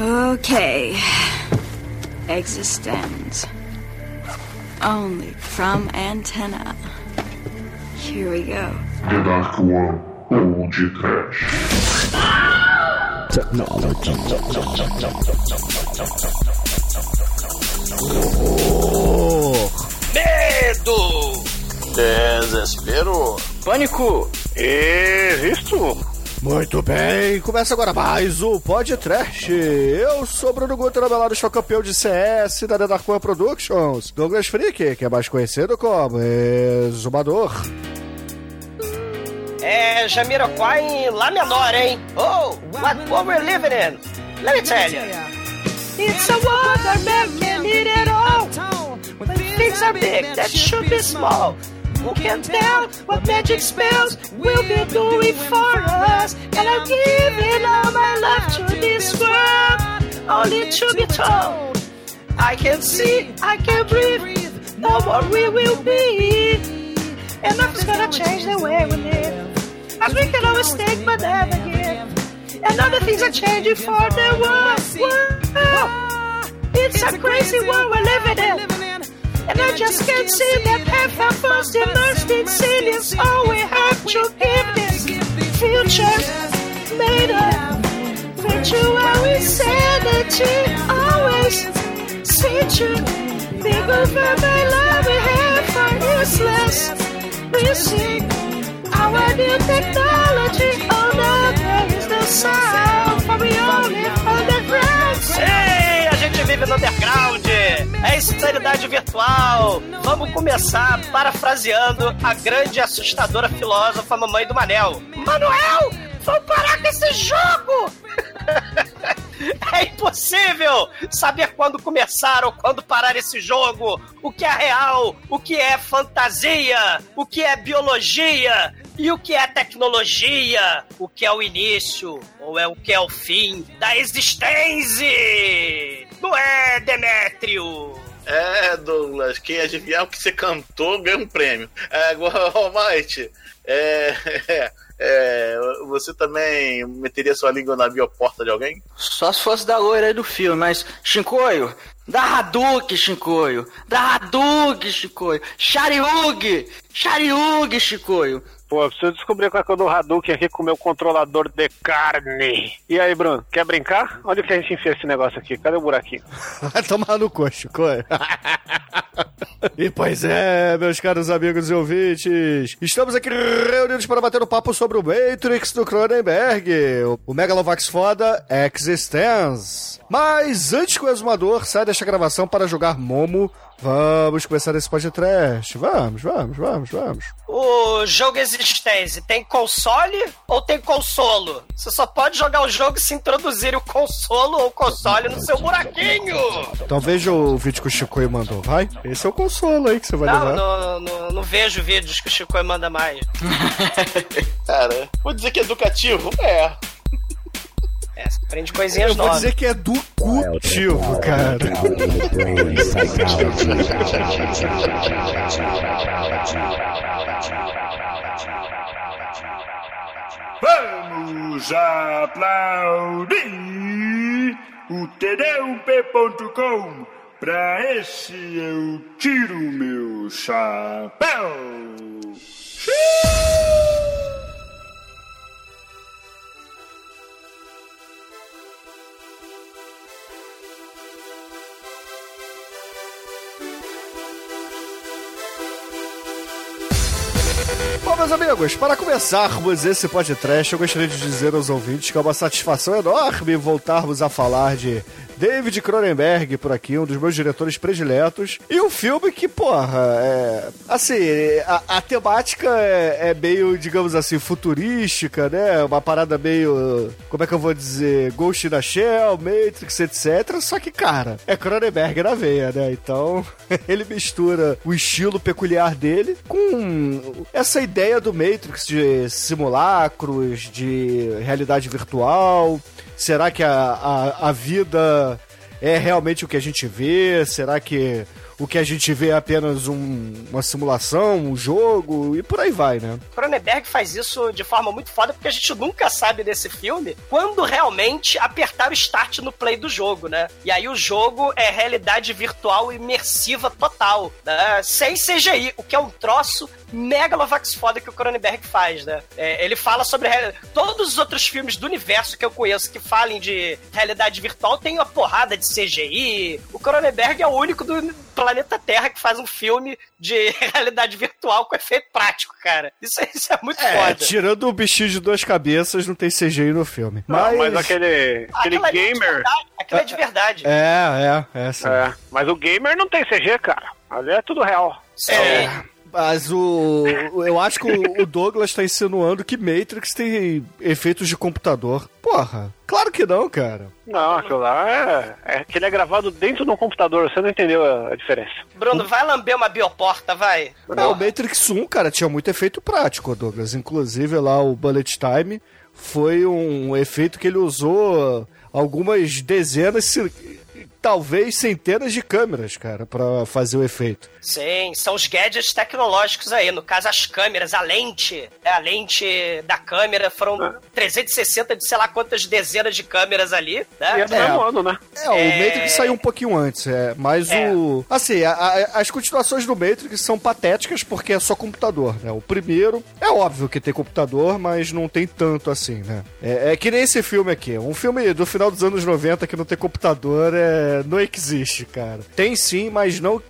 Okay. Existence. Only from antenna. Here we go. The Dark One ou de Trash. Technology. Medo! Desespero. Pânico! Existo. Muito bem, começa agora mais o Podcast. Eu sou Bruno Guter, novelado sou campeão de CS da Dark One Productions. Douglas Freak, que é mais conhecido como Exumador. É Jamiroquai em Lá menor, hein? Oh, what, what we're living in? Let me tell you. It's a wonder man can need it all. When things are big, that should be small. Who can tell what magic spells will be doing for us? And I'm giving all my love to this world, only to be told. I can see, I can breathe, no more we will be. And nothing's gonna change the way we live. As we can always take but never give. And other things are changing for the world. Wow. It's a crazy world we're living in. And I just can't see that half of us immersed in sin is all we have to give this future made of virtual insanity. Always see to big over my love we have for useless. We see our new technology. Oh no, there is no sound, for we all live underground. Gente no underground. É insanidade virtual. Vamos começar parafraseando a grande e assustadora filósofa mamãe do Manel. Manuel, vamos parar com esse jogo! É impossível saber quando começar ou quando parar esse jogo. O que é real, o que é fantasia, o que é biologia e o que é tecnologia, o que é o início ou é o que é o fim da existência. Não é, Demétrio? É, Douglas, quem adivinhar o que você cantou ganha um prêmio. É, agora, Almighty, é, é, é, você também meteria sua língua na bioporta de alguém? Só se fosse da loira aí do filme, mas, Shinkoio, da Hadouken, Shinkoio, da Hadouken, Shinkoio, Shariug, Shariug, Shinkoio. Pô, preciso descobrir qual é que é o do Hadouken aqui com o meu controlador de carne. E aí, Bruno, quer brincar? Onde que a gente enfia esse negócio aqui? Cadê o buraquinho? Vai tomar no coxo, coi. E pois é, meus caros amigos e ouvintes, estamos aqui reunidos para bater um papo sobre o Matrix do Cronenberg, o Megalovax foda Existence. Mas antes que o exumador saia desta gravação para jogar Momo, vamos começar esse podcast. Vamos, vamos, vamos, vamos. O jogo Existência tem console ou tem consolo? Você só pode jogar o jogo se introduzir o consolo ou console no seu buraquinho. Então veja o vídeo que o Chicoio mandou, vai? Esse é o consolo aí que você vai Não, levar. não, não, não vejo vídeos que o Chico manda mais. Cara, vou dizer que é educativo? É. É, você aprende coisinhas Eu vou novas. dizer que é do cultivo, cara. Vamos aplaudir o td1p.com. Pra esse eu tiro meu chapéu. Bom, meus amigos, para começarmos esse podcast, eu gostaria de dizer aos ouvintes que é uma satisfação enorme voltarmos a falar de David Cronenberg por aqui, um dos meus diretores prediletos. E um filme que, porra, é. Assim, a, a temática é, é meio, digamos assim, futurística, né? Uma parada meio. Como é que eu vou dizer? Ghost in the Shell, Matrix, etc. Só que, cara, é Cronenberg na veia, né? Então, ele mistura o estilo peculiar dele com essa ideia do Matrix de simulacros, de realidade virtual. Será que a, a, a vida é realmente o que a gente vê? Será que o que a gente vê é apenas um- uma simulação, um jogo? E por aí vai, né? Cronenberg faz isso de forma muito foda, porque a gente nunca sabe desse filme quando realmente apertar o start no play do jogo, né? E aí o jogo é realidade virtual imersiva total, né? Sem CGI, o que é um troço megalovax foda que o Cronenberg faz, né? É, ele fala sobre real- todos os outros filmes do universo que eu conheço que falem de realidade virtual tem uma porrada de CGI. O Cronenberg é o único do planeta Terra que faz um filme de realidade virtual com efeito prático, cara. Isso, é- isso é muito É, foda. tirando o bichinho de duas cabeças, não tem CGI no filme. Não, Mas, mas aquele, aquele é gamer. Aquilo é de verdade. É, é, é, sim. É, mas o gamer não tem CG, cara. Ali é tudo real. Sim. Mas o. Eu acho que o Douglas tá insinuando que Matrix tem efeitos de computador. Porra, claro que não, cara. Não, aquilo lá é, é que ele é gravado dentro de um computador. Você não entendeu a, a diferença. Bruno, vai lamber uma bioporta, vai. É, o Matrix 1, cara, tinha muito efeito prático, Douglas. Inclusive lá o Bullet Time foi um efeito que ele usou algumas dezenas, talvez centenas de câmeras, cara, pra fazer o efeito. Sim, são os gadgets tecnológicos aí. No caso, as câmeras, a lente. né, A lente da câmera foram 360 de sei lá quantas dezenas de câmeras ali. E é Né? do mesmo ano, né? É, o É. Matrix saiu um pouquinho antes, é, mas É. o... Assim, a- a- as continuações do Matrix são patéticas porque é só computador, né? O primeiro, é óbvio que tem computador, mas não tem tanto assim, né? É, é que nem esse filme aqui, um filme do final dos anos 90 que não tem computador, é, não existe, cara. Tem sim, mas não...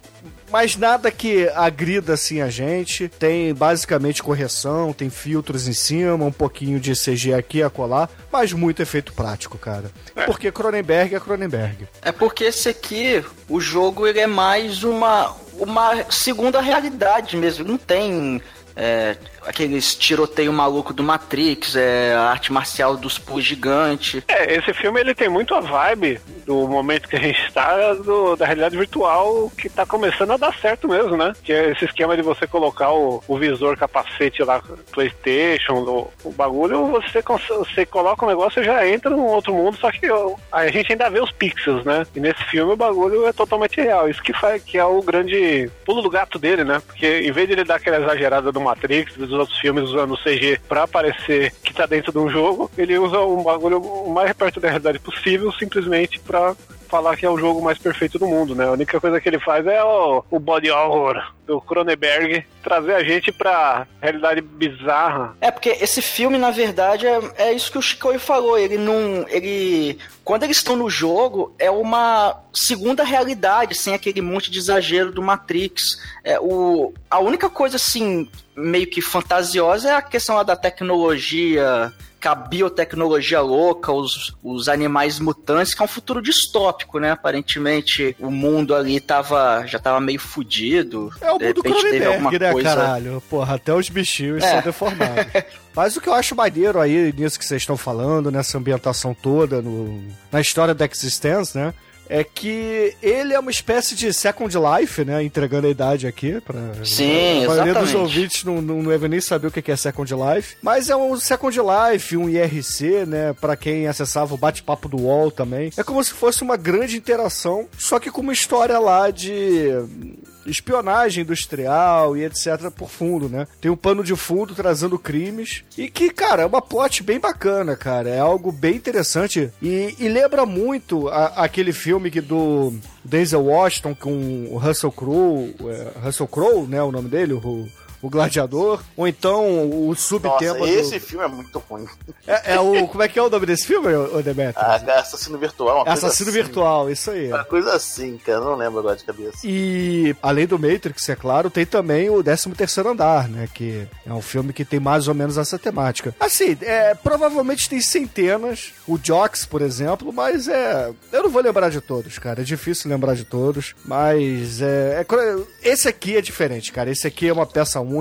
Mas nada que agrida assim a gente. Tem basicamente correção, tem filtros em cima, um pouquinho de CG aqui e acolá, mas muito efeito prático, cara. Porque Cronenberg é Cronenberg. É porque esse aqui, o jogo, ele é mais uma, uma segunda realidade mesmo. Não tem é, aqueles tiroteio maluco do Matrix, é, a arte marcial dos pus gigante. É, esse filme ele tem muito a vibe do momento que a gente está, do- da realidade virtual que tá começando a dar certo mesmo, né? Que é esse esquema de você colocar o, o visor capacete lá, Playstation, o, o bagulho, você, você coloca o negócio e já entra num outro mundo, só que a gente ainda vê os pixels, né? E nesse filme o bagulho é totalmente real. Isso que, faz, que é o grande pulo do gato dele, né? Porque em vez de ele dar aquela exagerada do Matrix, dos outros filmes usando CG pra parecer que tá dentro de um jogo, ele usa um bagulho o mais perto da realidade possível, simplesmente pra falar que é o jogo mais perfeito do mundo, né? A única coisa que ele faz é o, o body horror do Cronenberg trazer a gente pra realidade bizarra. É, porque esse filme, na verdade, é, é isso que o Chicoio falou. Ele não. Ele. Quando eles estão no jogo, é uma segunda realidade, sem aquele monte de exagero do Matrix. É, o, a única coisa, assim, meio que fantasiosa é a questão da tecnologia, com a biotecnologia louca, os, os animais mutantes, que é um futuro distópico, né? Aparentemente, o mundo ali tava, já tava meio fudido. É o mundo Cronenberg, né, coisa- caralho? Porra, até os bichinhos É. são deformados. Mas o que eu acho maneiro aí nisso que vocês estão falando, nessa ambientação toda, no, na história da Existence, né? É que ele é uma espécie de Second Life, né? Entregando a idade aqui. Pra, Sim, a maioria dos exatamente. ouvintes não, não deve nem saber o que é Second Life. Mas é um Second Life, um IRC, né? Pra quem acessava o bate-papo do UOL também. É como se fosse uma grande interação, só que com uma história lá de espionagem industrial e etc por fundo, né? Tem um pano de fundo trazendo crimes e que, cara, é uma plot bem bacana, cara. É algo bem interessante e, e lembra muito a- aquele filme que do Denzel Washington com o Russell Crowe, é, Russell Crowe, né, o nome dele, o, o Gladiador, ou então o Nossa, subtema do- esse filme é muito ruim. é, é o como é que é o nome desse filme, Demetrio? Ah, Assassino Virtual. Uma coisa Assassino assim. Virtual, isso aí. Uma coisa assim, cara. Não lembro agora de cabeça. E além do Matrix, é claro, tem também o 13 terceiro andar, né? Que é um filme que tem mais ou menos essa temática. Assim, é, provavelmente tem centenas, o Jox, por exemplo, mas é. Eu não vou lembrar de todos, cara. É difícil lembrar de todos. Mas é, é Esse aqui é diferente, cara. Esse aqui é uma peça única.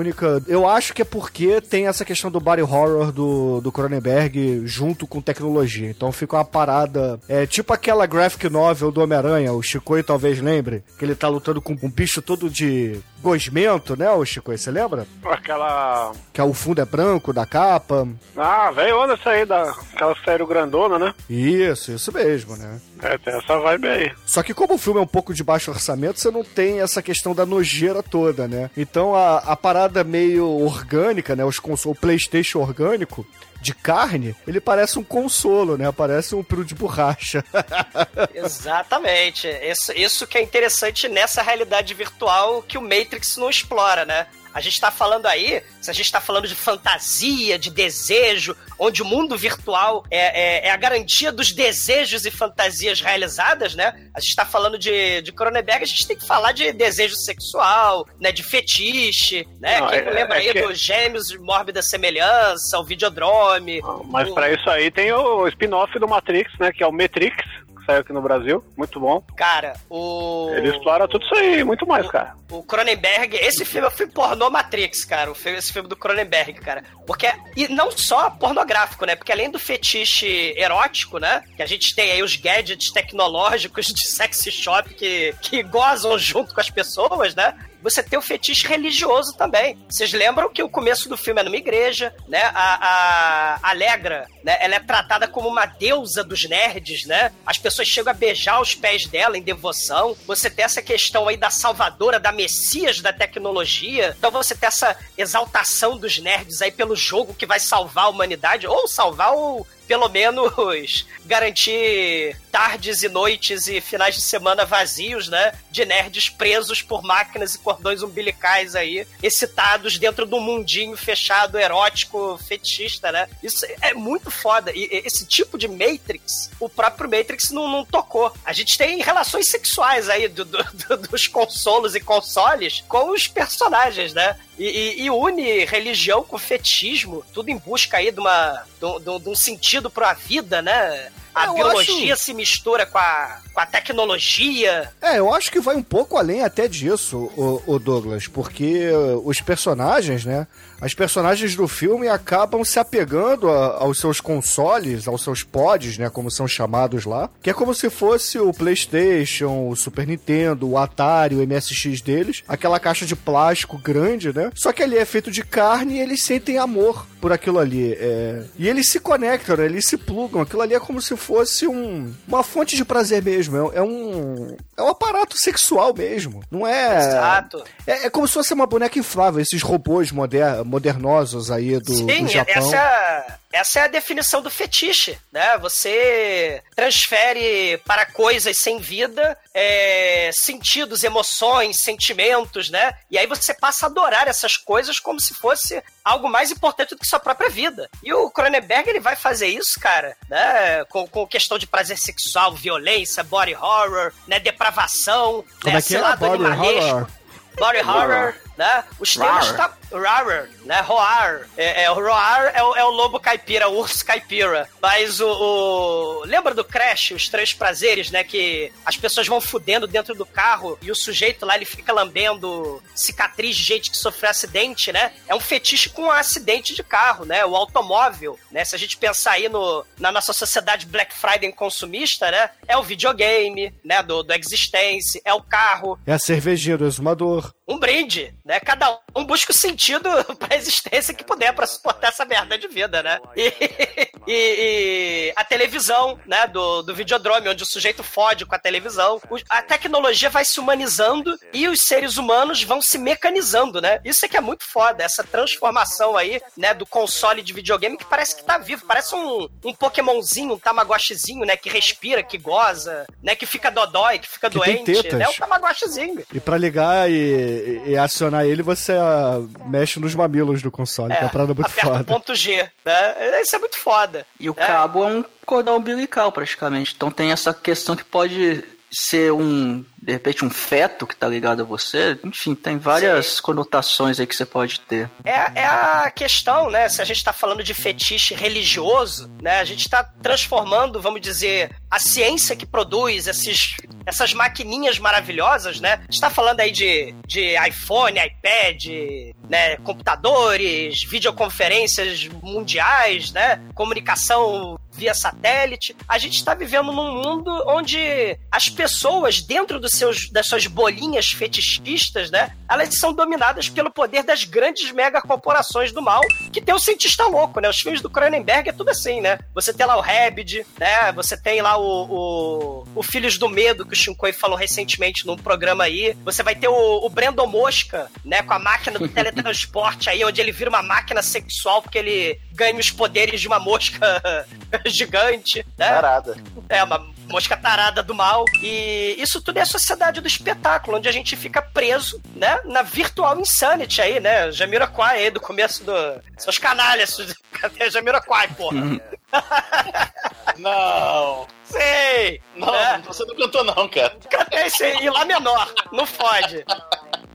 Eu acho que é porque tem essa questão do body horror do, do Cronenberg junto com tecnologia. Então fica uma parada. É tipo aquela graphic novel do Homem-Aranha, o Chicoio talvez lembre, que ele tá lutando com um bicho todo de gosmento, né, ô Chico? Você lembra? Aquela. Que é o fundo é branco da capa. Ah, velho, olha essa aí, da... aquela série grandona, né? Isso, isso mesmo, né? É, tem essa vibe aí. Só que como o filme é um pouco de baixo orçamento, você não tem essa questão da nojeira toda, né? Então a, a parada meio orgânica, né? Os console, o Playstation orgânico, de carne, ele parece um consolo, né? Parece um peru de borracha. Exatamente. Isso, isso que é interessante nessa realidade virtual que o Matrix não explora, né? A gente está falando aí, se a gente está falando de fantasia, de desejo, onde o mundo virtual é, é, é, a garantia dos desejos e fantasias realizadas, né? A gente está falando de, de Cronenberg, a gente tem que falar de desejo sexual, né? De fetiche, né? Não, Quem é- lembra é aí que- dos Gêmeos de Mórbida Semelhança, o Videodrome. Mas o- pra isso aí tem o spin-off do Matrix, né? Que é o Matrix, que saiu aqui no Brasil. Muito bom. Cara, o. Ele explora tudo isso aí, muito mais, cara. O Cronenberg, esse filme é o filme pornô Matrix, cara. O filme, esse filme do Cronenberg, cara. Porque. E não só pornográfico, né? Porque além do fetiche erótico, né? Que a gente tem aí os gadgets tecnológicos de sexy shop que, que gozam junto com as pessoas, né? Você tem o fetiche religioso também. Vocês lembram que o começo do filme é numa igreja, né? A, a Alegra, né? Ela é tratada como uma deusa dos nerds, né? As pessoas chegam a beijar os pés dela em devoção. Você tem essa questão aí da salvadora, da messias da tecnologia. Então você tem essa exaltação dos nerds aí pelo jogo que vai salvar a humanidade, ou salvar ou pelo menos garantir tardes e noites e finais de semana vazios, né? De nerds presos por máquinas e cordões umbilicais aí, excitados dentro de um mundinho fechado, erótico, fetichista, né? Isso é muito foda. E esse tipo de Matrix, o próprio Matrix não, não tocou. A gente tem relações sexuais aí do- do- do- dos consolos e consoles com os personagens, né? E, e- e une religião com fetismo, tudo em busca aí de, uma, de, de de um sentido pra vida, né? A Eu biologia acho- se mistura com a, com a tecnologia. É, eu acho que vai um pouco além até disso, o, o Douglas, porque os personagens, né? As personagens do filme acabam se apegando a- aos seus consoles, aos seus pods, né? Como são chamados lá. Que é como se fosse o PlayStation, o Super Nintendo, o Atari, o MSX deles. Aquela caixa de plástico grande, né? Só que ali é feito de carne e eles sentem amor por aquilo ali. é. E eles se conectam, né? Eles se plugam. Aquilo ali é como se fosse um, uma fonte de prazer mesmo. É, é um. É um aparato sexual mesmo. Não é. Exato. É, é como se fosse uma boneca inflável, esses robôs moder, modernosos aí do, Sim, do Japão. essa é, a, essa é a definição do fetiche, né? Você transfere para coisas sem vida é, sentidos, emoções, sentimentos, né? E aí você passa a adorar essas coisas como se fosse algo mais importante do que sua própria vida. E o Cronenberg, ele vai fazer isso, cara, né? Com, com questão de prazer sexual, violência, body horror, né? Depravação, Como né? é que sei é? lá, do Body animalesco. horror? Body horror, né? Os temas tá. Rarer, né? Roar. É, é, o Roar é o, é o lobo caipira, o urso caipira. Mas o, o- Lembra do Crash, os três prazeres, né? Que as pessoas vão fudendo dentro do carro e o sujeito lá ele fica lambendo cicatriz de gente que sofreu acidente, né? É um fetiche com um acidente de carro, né? O automóvel, né? Se a gente pensar aí no, na nossa sociedade Black Friday consumista, né? É o videogame, né? Do, do Existence, é o carro, É a cervejinha do exumador. Um brinde, né? Cada um busca o sentido pra existência que puder pra suportar essa merda de vida, né? E, e- e a televisão, né? Do, do videodrome, onde o sujeito fode com a televisão. A tecnologia vai se humanizando e os seres humanos vão se mecanizando, né? Isso é que é muito foda, essa transformação aí, né? Do console de videogame que parece que tá vivo, parece um, um Pokémonzinho, um Tamagotchizinho, né? Que respira, que goza, né? Que fica dodói, que fica Que doente, né? O Tamagotchizinho. E pra ligar e, e- e acionar ele, você ah, mexe nos mamilos do console, que é uma parada muito aperta foda. ponto G, né? Isso é muito foda. E o É. cabo é um cordão umbilical, praticamente. Então tem essa questão que pode ser um, de repente, um feto que tá ligado a você. Enfim, tem várias conotações aí que você pode ter. É, é a questão, né? Se a gente tá falando de fetiche religioso, né? A gente tá transformando, vamos dizer, a ciência que produz esses, essas maquininhas maravilhosas, né? A gente tá falando aí de, de iPhone, iPad, né? Computadores, videoconferências mundiais, né? Comunicação via satélite. A gente está vivendo num mundo onde as pessoas, dentro dos seus, das suas bolinhas fetichistas, né? Elas são dominadas pelo poder das grandes megacorporações do mal, que tem o cientista louco, né? Os filmes do Cronenberg é tudo assim, né? Você tem lá o Rabid, né? Você tem lá o, o, o Filhos do Medo, que o Shinkoi falou recentemente num programa aí. Você vai ter o, o Brandon Mosca, né? Com a máquina do teletransporte aí, onde ele vira uma máquina sexual porque ele ganha os poderes de uma mosca gigante, né? Parada. É, uma mosca tarada do mal. E isso tudo é a sociedade do espetáculo, onde a gente fica preso, né? Na virtual insanity aí, né? Jamiroquai aí, do começo do... Seus canalhas, cadê Jamiroquai, porra? Não! Sei! Não, né? você não cantou não, cara. Cantei esse em Lá menor, não fode.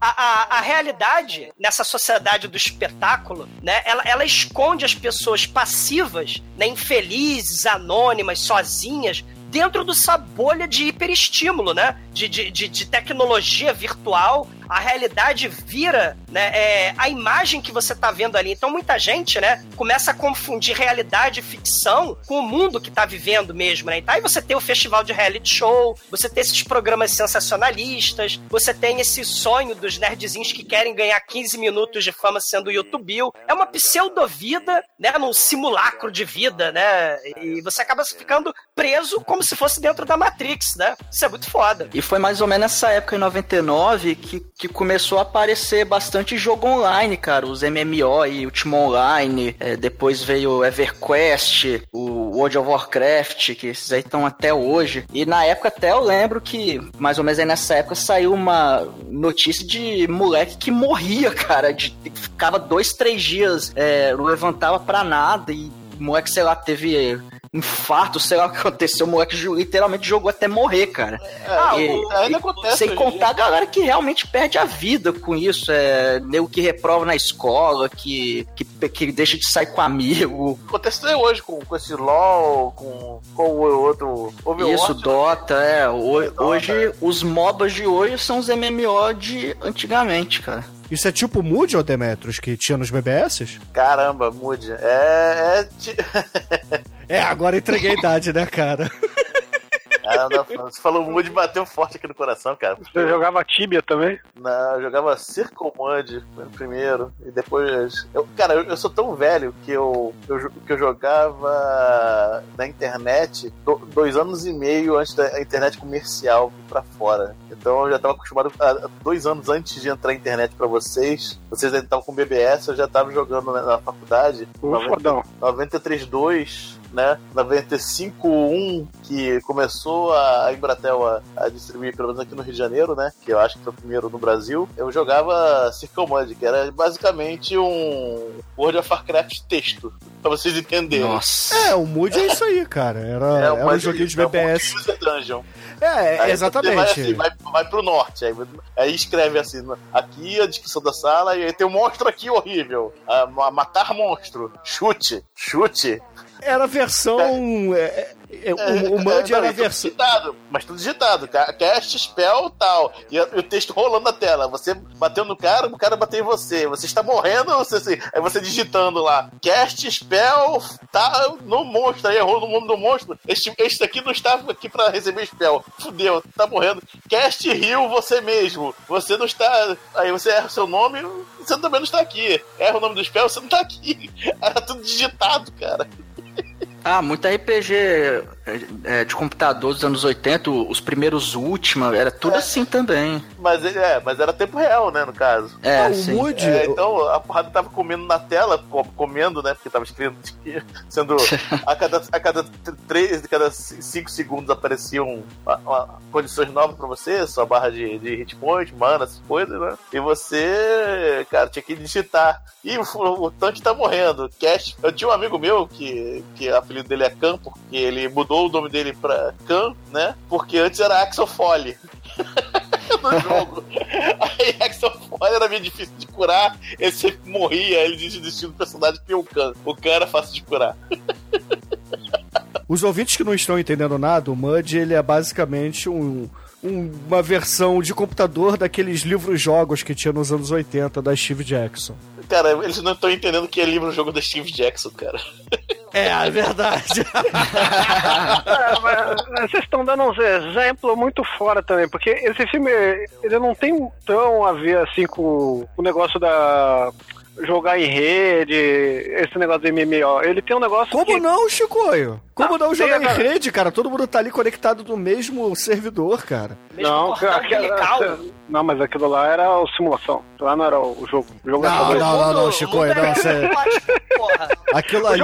A, a, a realidade nessa sociedade do espetáculo, né? Ela, ela esconde as pessoas passivas, né, infelizes, anônimas, sozinhas, dentro dessa bolha de hiperestímulo, né? De, de, de, de tecnologia virtual. A realidade vira né, é, a imagem que você tá vendo ali. Então muita gente, né, começa a confundir realidade e ficção com o mundo que tá vivendo mesmo, né? Então aí você tem o festival de reality show, você tem esses programas sensacionalistas, você tem esse sonho dos nerdzinhos que querem ganhar 15 minutos de fama sendo YouTube. É uma pseudo-vida, né, num simulacro de vida, né? E você acaba ficando preso como se fosse dentro da Matrix, né? Isso é muito foda. E foi mais ou menos nessa época, em 99, que, que começou a aparecer bastante jogo online, cara. Os MMO e Ultima Online. é, depois veio o EverQuest, o World of Warcraft, que esses aí estão até hoje. E na época até eu lembro que, mais ou menos aí nessa época, saiu uma notícia de moleque que morria, cara. De, ficava dois, três dias, é, não levantava pra nada e o moleque, sei lá, teve infarto, sei lá o que aconteceu, o moleque literalmente jogou até morrer, cara. Ah, E- o- ainda e acontece Sem contar a galera que realmente perde a vida com isso. É nego que reprova na escola, que, que, que deixa de sair com amigo. Acontece até hoje com, com esse LOL, com, com o outro Overwatch. Isso, Dota, é. Ho- Dota, hoje, é. os MOBAs de hoje são os MMO de antigamente, cara. Isso é tipo o Mood, ô Demetrius, que tinha nos BBS? Caramba, mude. É. é É, agora entreguei a idade, né, cara? Ah, você falou e bateu forte aqui no coração, cara. Você jogava Tibia também? Não, eu jogava Circle Mud primeiro e depois. Eu, cara, eu, eu sou tão velho que eu, eu, que eu jogava na internet do- dois anos e meio antes da internet comercial vir pra fora. Então eu já tava acostumado. A, dois anos antes de entrar a internet pra vocês, vocês ainda estavam com BBS, eu já tava jogando na, na faculdade. O 90 fodão. 93.2, né? 95.1, que começou a Embratel a, a distribuir, pelo menos aqui no Rio de Janeiro, né? Que eu acho que foi o primeiro no Brasil. Eu jogava Circle Mud, que era basicamente um World of Warcraft texto, pra vocês entenderem. Nossa. É, o Mood é isso aí, cara. Era, era um joguinho de é um BBS. multi-user dungeon. É, Aí exatamente. vai, assim, vai, vai pro norte. Aí, aí escreve assim: aqui a descrição da sala, e aí tem um monstro aqui horrível. Ah, ma- matar monstro. Chute. Chute. Era a versão. é, é, o, o Mud É, não, era a e tudo versão. digitado, mas tudo digitado. ca- Cast, spell tal. E, o texto rolando na tela. Você bateu no cara, o cara bateu em você. Você está morrendo, você, assim, aí você digitando lá. Cast, spell, tá no monstro. Aí errou no nome do monstro. Este, este aqui não estava aqui para receber spell. Fudeu, tá morrendo. Cast, heal você mesmo. Você não está. Aí você erra o seu nome, você também não está aqui. Erra o nome do spell, você não está aqui. Era tudo digitado, cara. Ah, muito RPG é, de computador dos anos 80, os primeiros Ultima, era tudo É. assim também. Mas, é, mas era tempo real, né, no caso. É, Ah, o sim. Mood. É, então a porrada tava comendo na tela, co- comendo, né? Porque tava escrito que- sendo a cada, a cada três, a cada c- cinco segundos apareciam uma- uma- condições novas pra você, sua barra de, de hit point, mana, essas coisas, né? E você, cara, tinha que digitar. Ih, o, o tanque tá morrendo. Cash. Eu tinha um amigo meu que, que o apelido dele é Khan, porque ele mudou o nome dele pra Khan, né? Porque antes era Axel Foley. no jogo. Aí Axel Foley era meio difícil de curar, ele sempre morria, ele desistiu do personagem que o Khan. O Khan era fácil de curar. Os ouvintes que não estão entendendo nada, o Mud ele é basicamente um, um- uma versão de computador daqueles livros-jogos que tinha nos anos 80 da Steve Jackson. Cara, eles não estão entendendo que é livro-jogo da Steve Jackson, cara. É, é verdade. É, mas vocês estão dando uns exemplos muito fora também, porque esse filme ele não tem tão a ver assim com o negócio da jogar em rede, esse negócio de MMO. Ele tem um negócio Como que... não, Chicoio? Como Não, não jogar em rede, cara? Todo mundo tá ali conectado no mesmo servidor, cara. Mesmo Não, aquela- não, mas aquilo lá era a simulação. Lá não era o jogo. O jogo era Não, não, não, não, mundo não, é você... Aquilo ali,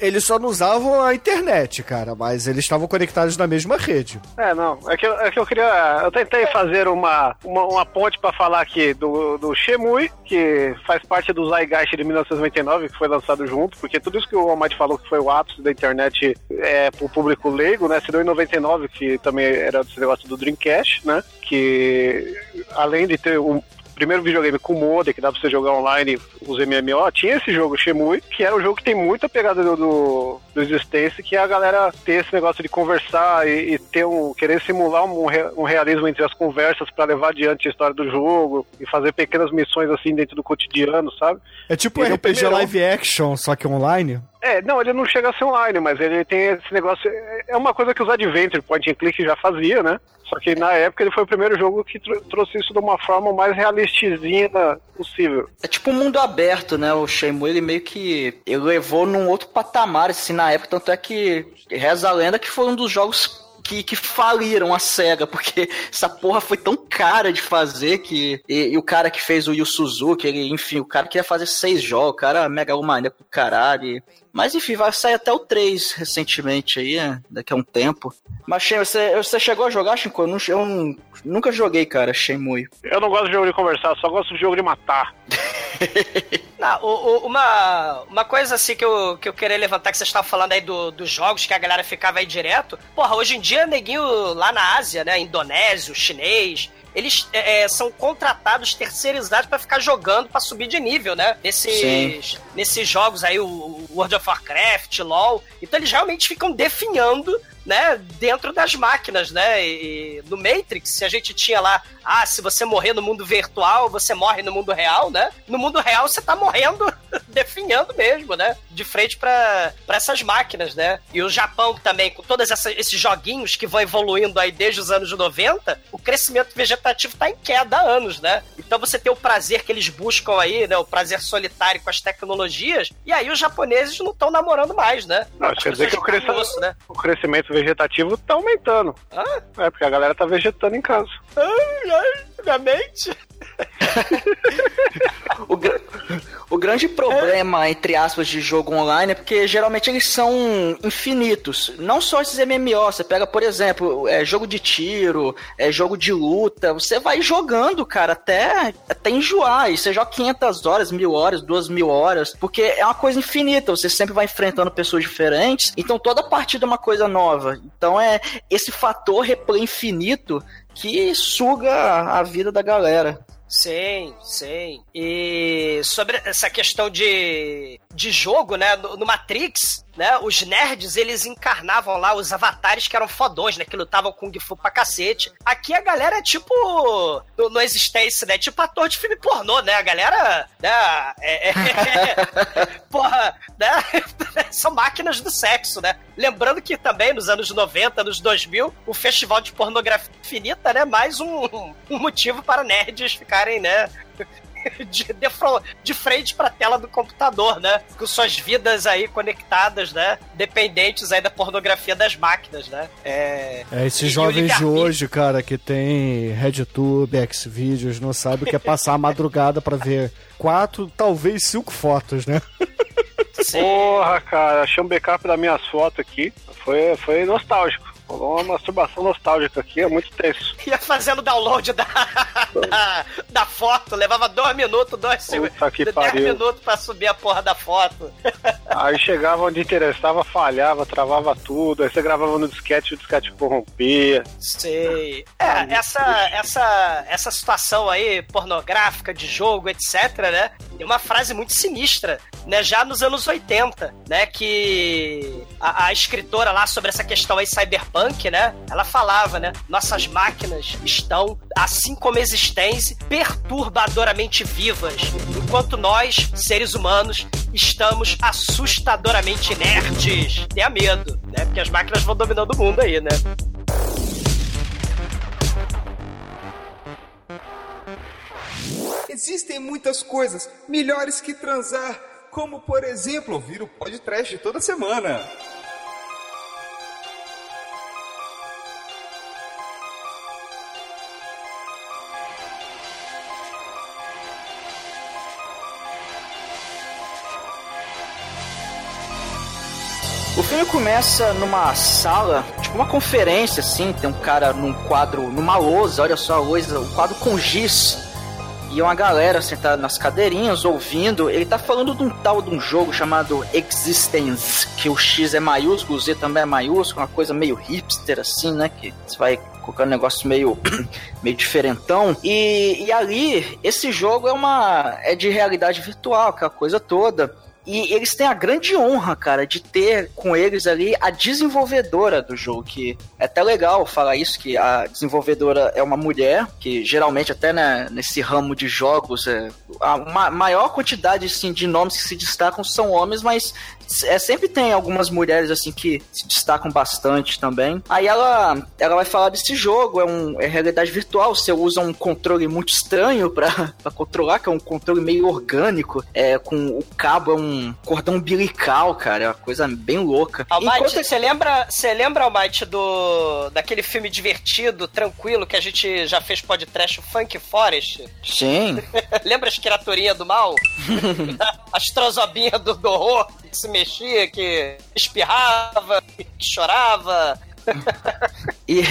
eles só não usavam a internet, cara, mas eles estavam conectados na mesma rede. É, não. É que, eu- é que eu queria. Eu tentei fazer uma, uma, uma ponte pra falar aqui do, do Shemui, que faz parte do Zygeist de 1999, que foi lançado junto, porque tudo isso que o Almighty falou que foi o ápice da internet é, pro público leigo, né? Se deu em 99, que também era esse negócio do Dreamcast, né? Que além de ter um primeiro videogame com modem, que dá pra você jogar online os MMO, tinha esse jogo Shemui, que é um jogo que tem muita pegada do, do, do Existence, que é a galera ter esse negócio de conversar e, e ter um, querer simular um, um realismo entre as conversas pra levar adiante a história do jogo e fazer pequenas missões assim dentro do cotidiano, sabe? É tipo um é RPG live action, só que online. É, não, ele não chega a ser online, mas ele tem esse negócio. é- uma coisa que os Adventure Point and Click já fazia, né? Só que na época ele foi o primeiro jogo que tro- trouxe isso de uma forma mais realistizinha possível. É tipo um mundo aberto, né? O Shenmue, ele meio que ele levou num outro patamar, assim, na época. Tanto é que reza a lenda que foi um dos jogos que, que faliram a SEGA, porque essa porra foi tão cara de fazer que... E, e o cara que fez o Yu Suzuki, ele, enfim, o cara queria fazer seis jogos, o cara é mega maneiro pro caralho. Mas enfim, vai sair até o 3 recentemente aí, né? daqui a um tempo. Mas Shen, você, você chegou a jogar, Shinko? Eu, não, eu não- nunca joguei, cara, Shenmue. Eu não gosto de jogo de conversar, só gosto de jogo de matar. Não, o- o- uma, uma coisa assim que eu, que eu queria levantar, que vocês estavam falando aí do- dos jogos, que a galera ficava aí direto. Porra, hoje em dia, neguinho lá na Ásia, né? Indonésio, chinês. Eles é, é, são contratados, terceirizados pra ficar jogando pra subir de nível, né? Nesses, nesses jogos aí, o World of Warcraft, LoL. Então eles realmente ficam definhando né, dentro das máquinas, né? E, no Matrix, se a gente tinha lá, ah, se você morrer no mundo virtual, você morre no mundo real, né? No mundo real você tá morrendo definhando mesmo, né? De frente para essas máquinas, né? E o Japão também, com todos esses joguinhos que vão evoluindo aí desde os anos 90, o crescimento vegetativo tá em queda há anos, né? Então você tem o prazer que eles buscam aí, né? O prazer solitário com as tecnologias, e aí os japoneses não estão namorando mais, né? Não, As quer dizer que o, crescimento, osso, né? o crescimento vegetativo tá aumentando. Ah, É, porque a galera tá vegetando em casa. ai, ai, minha mente. O, o grande problema, entre aspas, de jogo online é porque geralmente eles são infinitos. Não só esses MMO, você pega, por exemplo, é, jogo de tiro, é, jogo de luta, você vai jogando, cara, até, até enjoar. E você joga 500 horas, mil horas, duas mil horas, porque é uma coisa infinita, você sempre vai enfrentando pessoas diferentes, então toda partida é uma coisa nova. Então é esse fator replay infinito que suga a vida da galera. Sim, sim. E sobre essa questão de, de jogo, né? No, no Matrix, né? Os nerds, eles encarnavam lá os avatares que eram fodões, né? Que lutavam com Kung Fu pra cacete. Aqui a galera é tipo... No, no Existence, né? Tipo ator de filme pornô, né? A galera... Né? É, é, porra, né? São máquinas do sexo, né? Lembrando que também nos anos 90, anos 2000, o festival de pornografia infinita, né? Mais um, um motivo para nerds ficarem, né? De, de, de frente pra tela do computador, né? Com suas vidas aí conectadas, né? Dependentes aí da pornografia das máquinas, né? É. É, esses o jovens de hoje, cara, que tem RedTube, Xvideos, não sabe o que é passar a madrugada pra ver quatro, talvez cinco fotos, né? Sim. Porra, cara, achei um backup das minhas fotos aqui. Foi, foi nostálgico. Rolou uma masturbação nostálgica aqui, é muito tenso. Ia fazendo download da, da, da foto, levava dois minutos, dois segundos, dez minutos pra subir a porra da foto. Aí chegava onde interessava, falhava, travava tudo. Aí você gravava no disquete, o disquete corrompia. Sei. É, essa, essa, essa situação aí pornográfica de jogo, etc, né? Tem uma frase muito sinistra né, já nos anos 80, né, que a, a escritora lá sobre essa questão aí cyberpunk, né, ela falava, né, nossas máquinas estão, assim como existentes, perturbadoramente vivas, enquanto nós, seres humanos, estamos assustadoramente inertes. Tenha medo, né, porque as máquinas vão dominando o mundo aí, né. Existem muitas coisas melhores que transar, como por exemplo ouvir o podcast toda semana. O filme começa numa sala, tipo uma conferência, assim, tem um cara num quadro, numa lousa, olha só a lousa, um quadro com giz. E uma galera sentada nas cadeirinhas, ouvindo. Ele tá falando de um tal de um jogo chamado Existence, que o X é maiúsculo, o Z também é maiúsculo, uma coisa meio hipster, assim, né? Que você vai colocando um negócio meio, meio diferentão. E, e ali, esse jogo é uma. é de realidade virtual, aquela coisa toda. E eles têm a grande honra, cara, de ter com eles ali a desenvolvedora do jogo, que é até legal falar isso, que a desenvolvedora é uma mulher, que geralmente até né, nesse ramo de jogos, é, a ma maior quantidade assim, de nomes que se destacam são homens, mas é, sempre tem algumas mulheres assim que se destacam bastante também. Aí ela, ela vai falar desse jogo, é, um, é realidade virtual, você usa um controle muito estranho para controlar, que é um controle meio orgânico, é, com o cabo é um cordão umbilical, cara, é uma coisa bem louca. Almighty, Enquanto- você lembra, você lembra, Almighty, do, daquele filme divertido, tranquilo, que a gente já fez podcast, o Funk Forest? Sim. lembra as criaturinhas do mal? as trozobinhas do, do horror que se mexia, que espirrava, que chorava. E,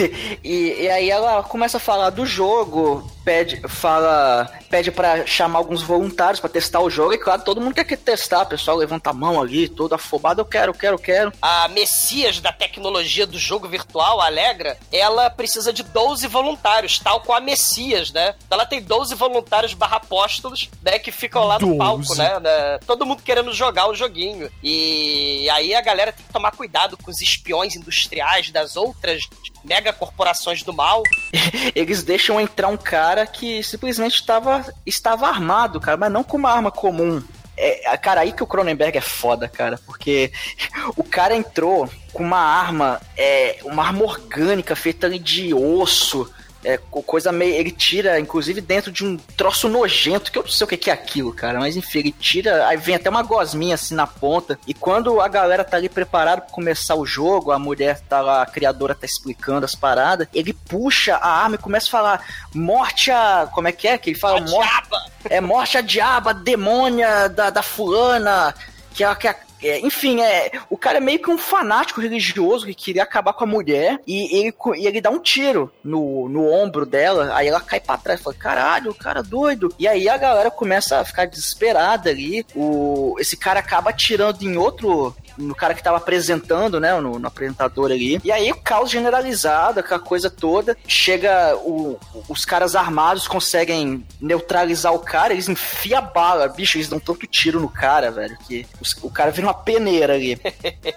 e, e aí ela começa a falar do jogo, pede, fala, pede para chamar alguns voluntários para testar o jogo, e claro, todo mundo quer que testar, o pessoal levanta a mão ali, todo afobado, eu quero, eu quero, eu quero. A Messias da tecnologia do jogo virtual, a Alegra, ela precisa de 12 voluntários, tal qual a Messias, né? Ela tem 12 voluntários barra apóstolos, né? Que ficam lá no 12. palco, né, né? Todo mundo querendo jogar o joguinho. E aí a galera tem que tomar cuidado com os espiões industriais das outras mega corporações do mal. Eles deixam entrar um cara que simplesmente estava, estava armado, cara, mas não com uma arma comum. É, cara, aí que o Cronenberg é foda, cara, porque o cara entrou com uma arma, é, uma arma orgânica feita de osso, é, co- coisa meio. Ele tira, inclusive, dentro de um troço nojento, que eu não sei o que é aquilo, cara, mas enfim, ele tira, aí vem até uma gosminha assim na ponta, e quando a galera tá ali preparada pra começar o jogo, a mulher tá lá, a criadora tá explicando as paradas, ele puxa a arma e começa a falar: morte a. Como é que é? Que ele fala? A morte. diaba! É morte a diaba, demônia da, da fulana, que é, que é- é, enfim, é, o cara é meio que um fanático religioso que queria acabar com a mulher e ele, e ele dá um tiro no, no ombro dela, aí ela cai pra trás, fala, caralho, o cara é doido. E aí a galera começa a ficar desesperada ali, o, esse cara acaba atirando em outro, no cara que tava apresentando, né, no, no apresentador ali. E aí o caos generalizado, aquela coisa toda, chega o- os caras armados conseguem neutralizar o cara, eles enfiam a bala, bicho, eles dão tanto tiro no cara, velho, que os- o cara vira uma peneira ali.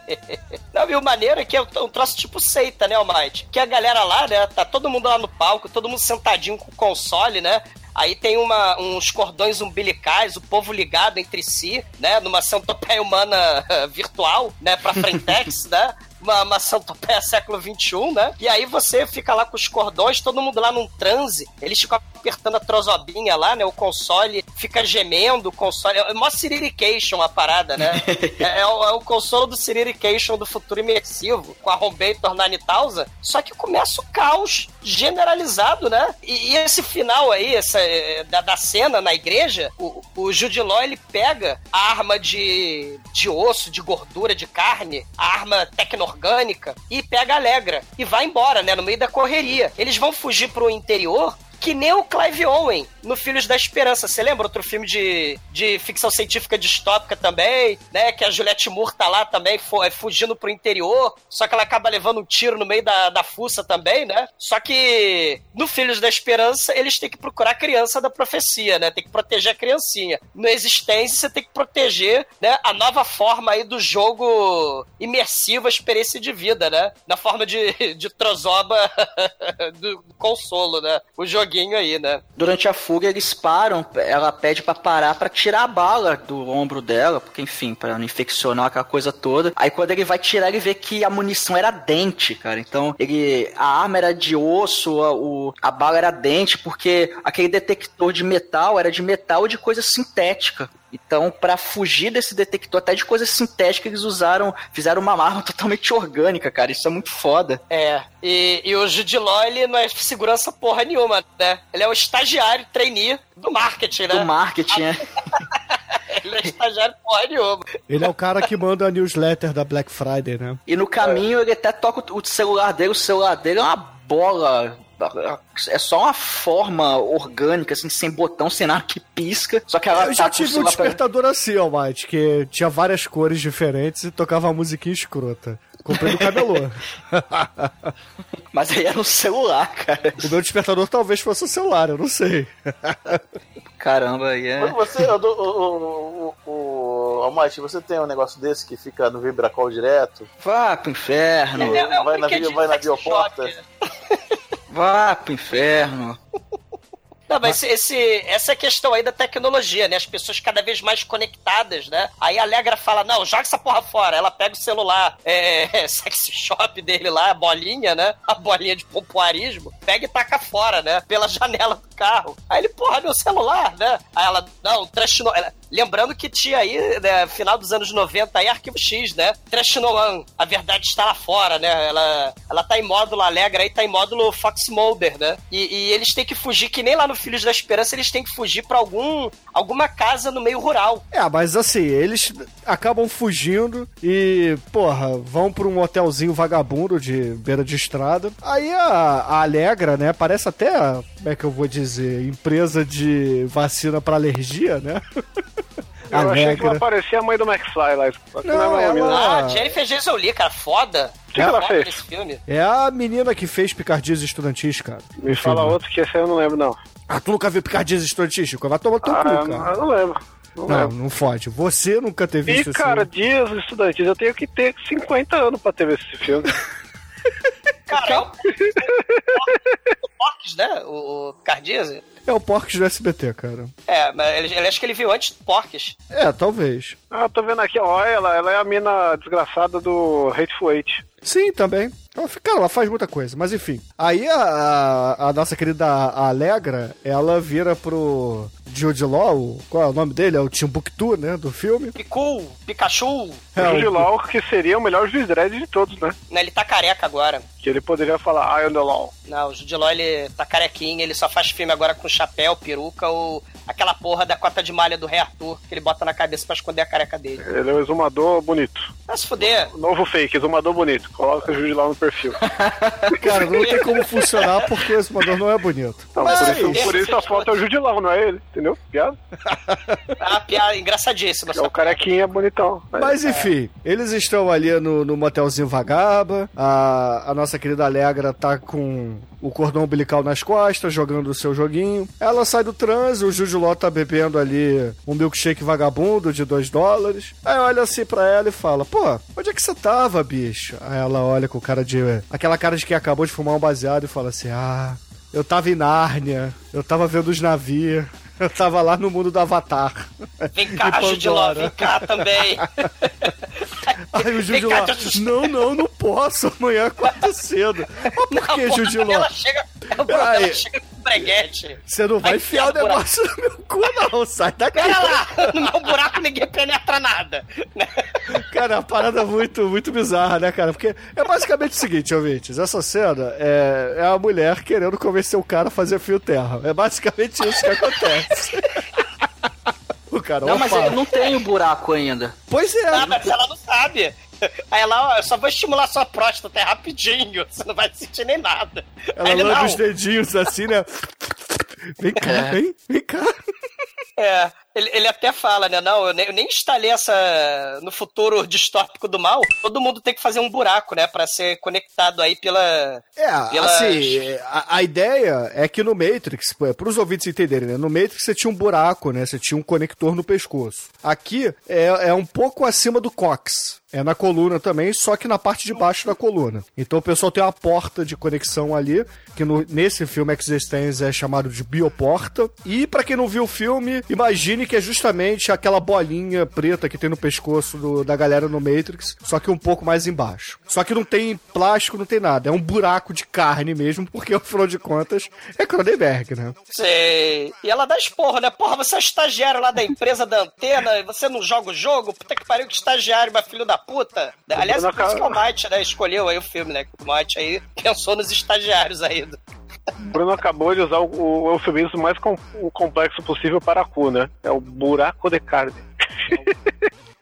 Não, e o maneiro é que é um troço tipo seita, né, Almighty? Que a galera lá, né, tá todo mundo lá no palco, todo mundo sentadinho com o console, né? Aí tem uma, uns cordões umbilicais, o povo ligado entre si, né? Numa centopeia humana virtual, né? Pra Frentex, né? Uma, uma centopeia século XXI, né? E aí você fica lá com os cordões, todo mundo lá num transe, eles ficam apertando a trozobinha lá, né? O console fica gemendo, o console... É mó Sirirication a parada, né? é, é o, é o console do Sirirication do futuro imersivo, com a Homebay Nanitausa. Só que começa o caos generalizado, né? E, e esse final aí, essa, eh, da, da cena na igreja, o, o Jude Law, ele pega a arma de, de osso, de gordura, de carne, a arma tecno-orgânica, e pega a Alegra. E vai embora, né? No meio da correria. Eles vão fugir pro interior que nem o Clive Owen no Filhos da Esperança. Você lembra outro filme de, de ficção científica distópica também, né? Que a Juliette Moore tá lá também é, fugindo pro interior, só que ela acaba levando um tiro no meio da, da fuça também, né? Só que no Filhos da Esperança eles têm que procurar a criança da profecia, né? Tem que proteger a criancinha. No Existência você tem que proteger né, a nova forma aí do jogo imersivo, a experiência de vida, né? Na forma de, de trozoba do consolo, né? O joguinho aí, né? Durante a fuga, eles param, ela pede pra parar pra tirar a bala do ombro dela, porque enfim, pra não infeccionar aquela coisa toda. Aí quando ele vai tirar, ele vê que a munição era dente, cara. Então, ele a arma era de osso, a, o, a bala era dente, porque aquele detector de metal era de metal de coisa sintética. Então, pra fugir desse detector, até de coisa sintética, eles usaram, fizeram uma arma totalmente orgânica, cara. Isso é muito foda. É, e, e o Jude Law, ele não é segurança porra nenhuma, né? Ele é o estagiário, trainee do marketing, né? Do marketing, né? Ele é estagiário porra nenhuma. Ele é o cara que manda a newsletter da Black Friday, né? E no caminho ele até toca o celular dele, o celular dele é uma bola. É só uma forma orgânica, assim, sem botão, sem nada que pisca. Só que ela Eu já tá tive um celular pra- despertador assim, ó, Mate, que tinha várias cores diferentes e tocava uma musiquinha escrota. Comprei no camelô. Mas aí era no celular, cara. o meu despertador talvez fosse o celular, eu não sei. Caramba, aí é. Mas Você, o, o, o, o, Almighty, você tem um negócio desse que fica no vibracol direto? Vá pro inferno. É, é vai na, bio- vai na bioporta? Vá pro inferno. Não, mas esse, essa é questão aí da tecnologia, né? As pessoas cada vez mais conectadas, né? Aí a Alegra fala, não, joga essa porra fora. Ela pega o celular, é, sex shop dele lá, a bolinha, né? A bolinha de pompoarismo, pega e taca fora, né? Pela janela carro. Aí ele, porra, meu celular, né? Aí ela, não, trash no... Lembrando que tinha aí, né, final dos anos 90 aí, Arquivo X, né? Trash no One, a verdade está lá fora, né? Ela, ela tá em módulo Alegra aí, tá em módulo Fox Mulder, né? E, e eles têm que fugir, que nem lá no Filhos da Esperança, eles têm que fugir pra algum, alguma casa no meio rural. É, mas assim, eles acabam fugindo e, porra, vão pra um hotelzinho vagabundo de beira de estrada. Aí a, a Alegra, né, parece até, como é que eu vou dizer, empresa de vacina pra alergia, né? Eu achei que ela parecia a mãe do McFly lá. Que Não, é ela-. Ah, Jennifer Jason Lee, cara, foda. que ela foda fez? nesse filme. É a menina que fez Picardias Estudantis, cara. Me fala outro que esse aí eu não lembro, não. Ah, tu nunca viu Picardias Estudantis, Chico? Vai tomar teu Ah, cu, eu cara. não, eu não lembro. Não, Não, não fode. Você nunca teve E, visto esse cara, filme. dias estudantis, eu tenho que ter 50 anos pra ter visto esse filme. Cara, é o, o Porques, né? O, o Cardise. É o Porcs do SBT, cara. É, mas ele, ele acho que ele viu antes do Porques. É, talvez. ah, tô vendo aqui, ó, ela, ela é a mina desgraçada do Hateful Eight. Sim, também. Ela, fi- cara, ela faz muita coisa, mas enfim. Aí a, a, a nossa querida Alegra, ela vira pro Jude Law, o- qual é o nome dele? É o Timbuktu, né, do filme. Picu, Pikachu, É, o Jude o- Law, que seria o melhor juiz dread de todos, né? né? Ele tá careca agora. Que ele poderia falar, I am the law. Não, o Jude Law, ele tá carequinho, ele só faz filme agora com chapéu, peruca ou aquela porra da cota de malha do Rei Arthur que ele bota na cabeça pra esconder a careca dele. Ele é um exumador bonito. Vai se fuder. Novo fake, exumador bonito. Coloca o Jude Law no perfil. Cara, não tem como funcionar porque esse motor não é bonito. Não, Mas- por, isso, por isso a foto é o Jude Law, não é ele, entendeu? Piada? Ah, piada engraçadíssima. É o carequinha bonitão. Mas enfim, eles estão ali no, no motelzinho vagaba. A, a nossa querida Alegra tá com o cordão umbilical nas costas, jogando o seu joguinho. Ela sai do transe, o Juju Ló tá bebendo ali um milkshake vagabundo de 2 dólares. Aí olha assim pra ela e fala: Pô, onde é que você tava, bicho? Aí ela olha com cara de. aquela cara de quem acabou de fumar um baseado e fala assim: Ah, eu tava em Nárnia, eu tava vendo os navios. Eu tava lá no mundo do Avatar. Vem Em cá, Jude Law, vem cá também. Aí o Jude- não, não, não posso, amanhã acorda cedo. Mas por Não, que, Jude ela chega, ela chega com breguete. Você não vai enfiar o buraco. negócio no meu cu, não, sai daqui. Pera lá, no meu buraco ninguém penetra nada. Cara, é uma parada muito, muito bizarra, né, cara? Porque é basicamente o seguinte, ouvintes, essa cena é, é a mulher querendo convencer o cara a fazer fio terra. É basicamente isso que acontece. O cara, Não, mas ele não tem o buraco ainda. Pois é. Ah, mas ela não sabe. Aí ela, ó, eu só vou estimular sua próstata, é rapidinho, você não vai sentir nem nada. Ela Aí ele, lambe os dedinhos assim, né? Vem cá, vem, vem cá. É, ele, ele até fala, né? Não, eu nem, eu nem instalei essa. No futuro distópico do mal, todo mundo tem que fazer um buraco, né? Pra ser conectado aí pela. É, Pelas- assim, a, a ideia é que no Matrix, para os ouvintes entenderem, né? No Matrix você tinha um buraco, né? Você tinha um conector no pescoço. Aqui é, é um pouco acima do cox. É na coluna também, só que na parte de baixo da coluna. Então o pessoal tem uma porta de conexão ali, que no- nesse filme Existence é chamado de bioporta. E pra quem não viu o filme, imagine que é justamente aquela bolinha preta que tem no pescoço do- da galera no Matrix, só que um pouco mais embaixo. Só que não tem plástico, não tem nada. É um buraco de carne mesmo, porque afinal de contas é Cronenberg, né? Sei. E ela dá esporro, né? Porra, você é estagiário lá da empresa da antena e você não joga o jogo? Puta que pariu, que estagiário, mas filho da puta. Aliás, por isso que o Might, né, escolheu aí o filme, né? O Might aí pensou nos estagiários aí. do- Bruno acabou de usar o, o eufemismo mais com- o complexo possível para cu, né? É o buraco de carne.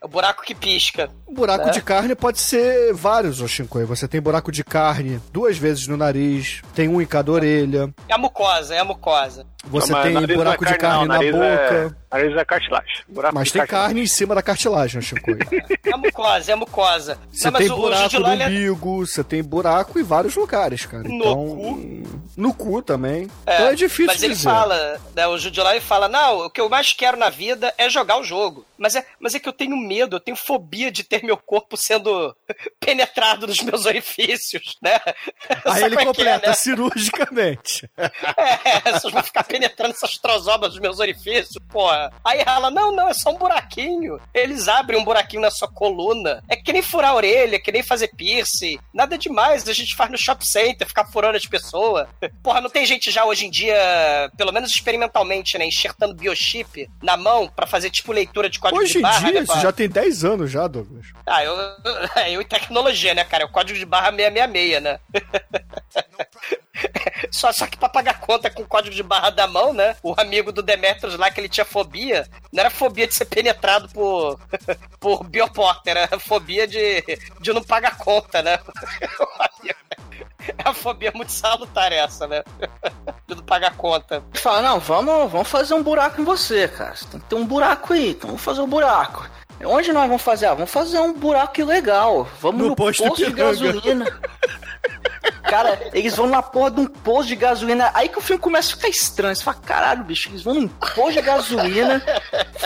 O buraco que pisca. O buraco Né? de carne pode ser vários, Oshinkoi. Você tem buraco de carne duas vezes no nariz, tem um em cada orelha, É a mucosa, é a mucosa. Você Mas tem não é buraco de carne não, na nariz boca. É, nariz é cartilagem. Buraco Mas de tem cartilagem. carne em cima da cartilagem, Oshinkoi. É a mucosa, é a mucosa. Você Não, tem o- o buraco no é- umbigo, você tem buraco em vários lugares, cara. No então, cu? No cu também. É, então é difícil Mas ele dizer. fala, né, o Judiló ele fala, não, o que eu mais quero na vida é jogar o jogo. Mas é, mas é que eu tenho medo, eu tentenho fobia de ter meu corpo sendo penetrado nos meus orifícios, né? Aí Sabe ele como é é, completa né? cirurgicamente. É, vocês vão ficar penetrando essas trozobas dos meus orifícios, porra. Aí ela, não, não, é só um buraquinho. Eles abrem um buraquinho na sua coluna. É que nem furar a orelha, que nem fazer piercing. Nada demais, a gente faz no shop center, ficar furando as pessoas. Porra, não tem gente já hoje em dia, pelo menos experimentalmente, né, enxertando biochip na mão pra fazer tipo leitura de código Hoje de em barra, dia, né, isso já tem 10 anos já, Douglas. Ah, eu, eu e tecnologia, né, cara? É o código de barra 666, né? Só, só que pra pagar conta com o código de barra da mão, né? O amigo do Demetrius lá, que ele tinha fobia, não era fobia de ser penetrado por, por bioporter, era fobia de, de não pagar conta, né? É uma fobia muito salutar essa, né? De não pagar conta. Fala, não, vamos, vamos fazer um buraco em você, cara. Tem que ter um buraco aí, então vamos fazer um buraco. Onde nós vamos fazer? Ah, vamos fazer um buraco ilegal. Vamos No no, posto posto, de gasolina. Cara, eles vão na porra de um posto de gasolina. Aí que o filme começa a ficar estranho. Você fala, caralho, bicho, eles vão num posto de gasolina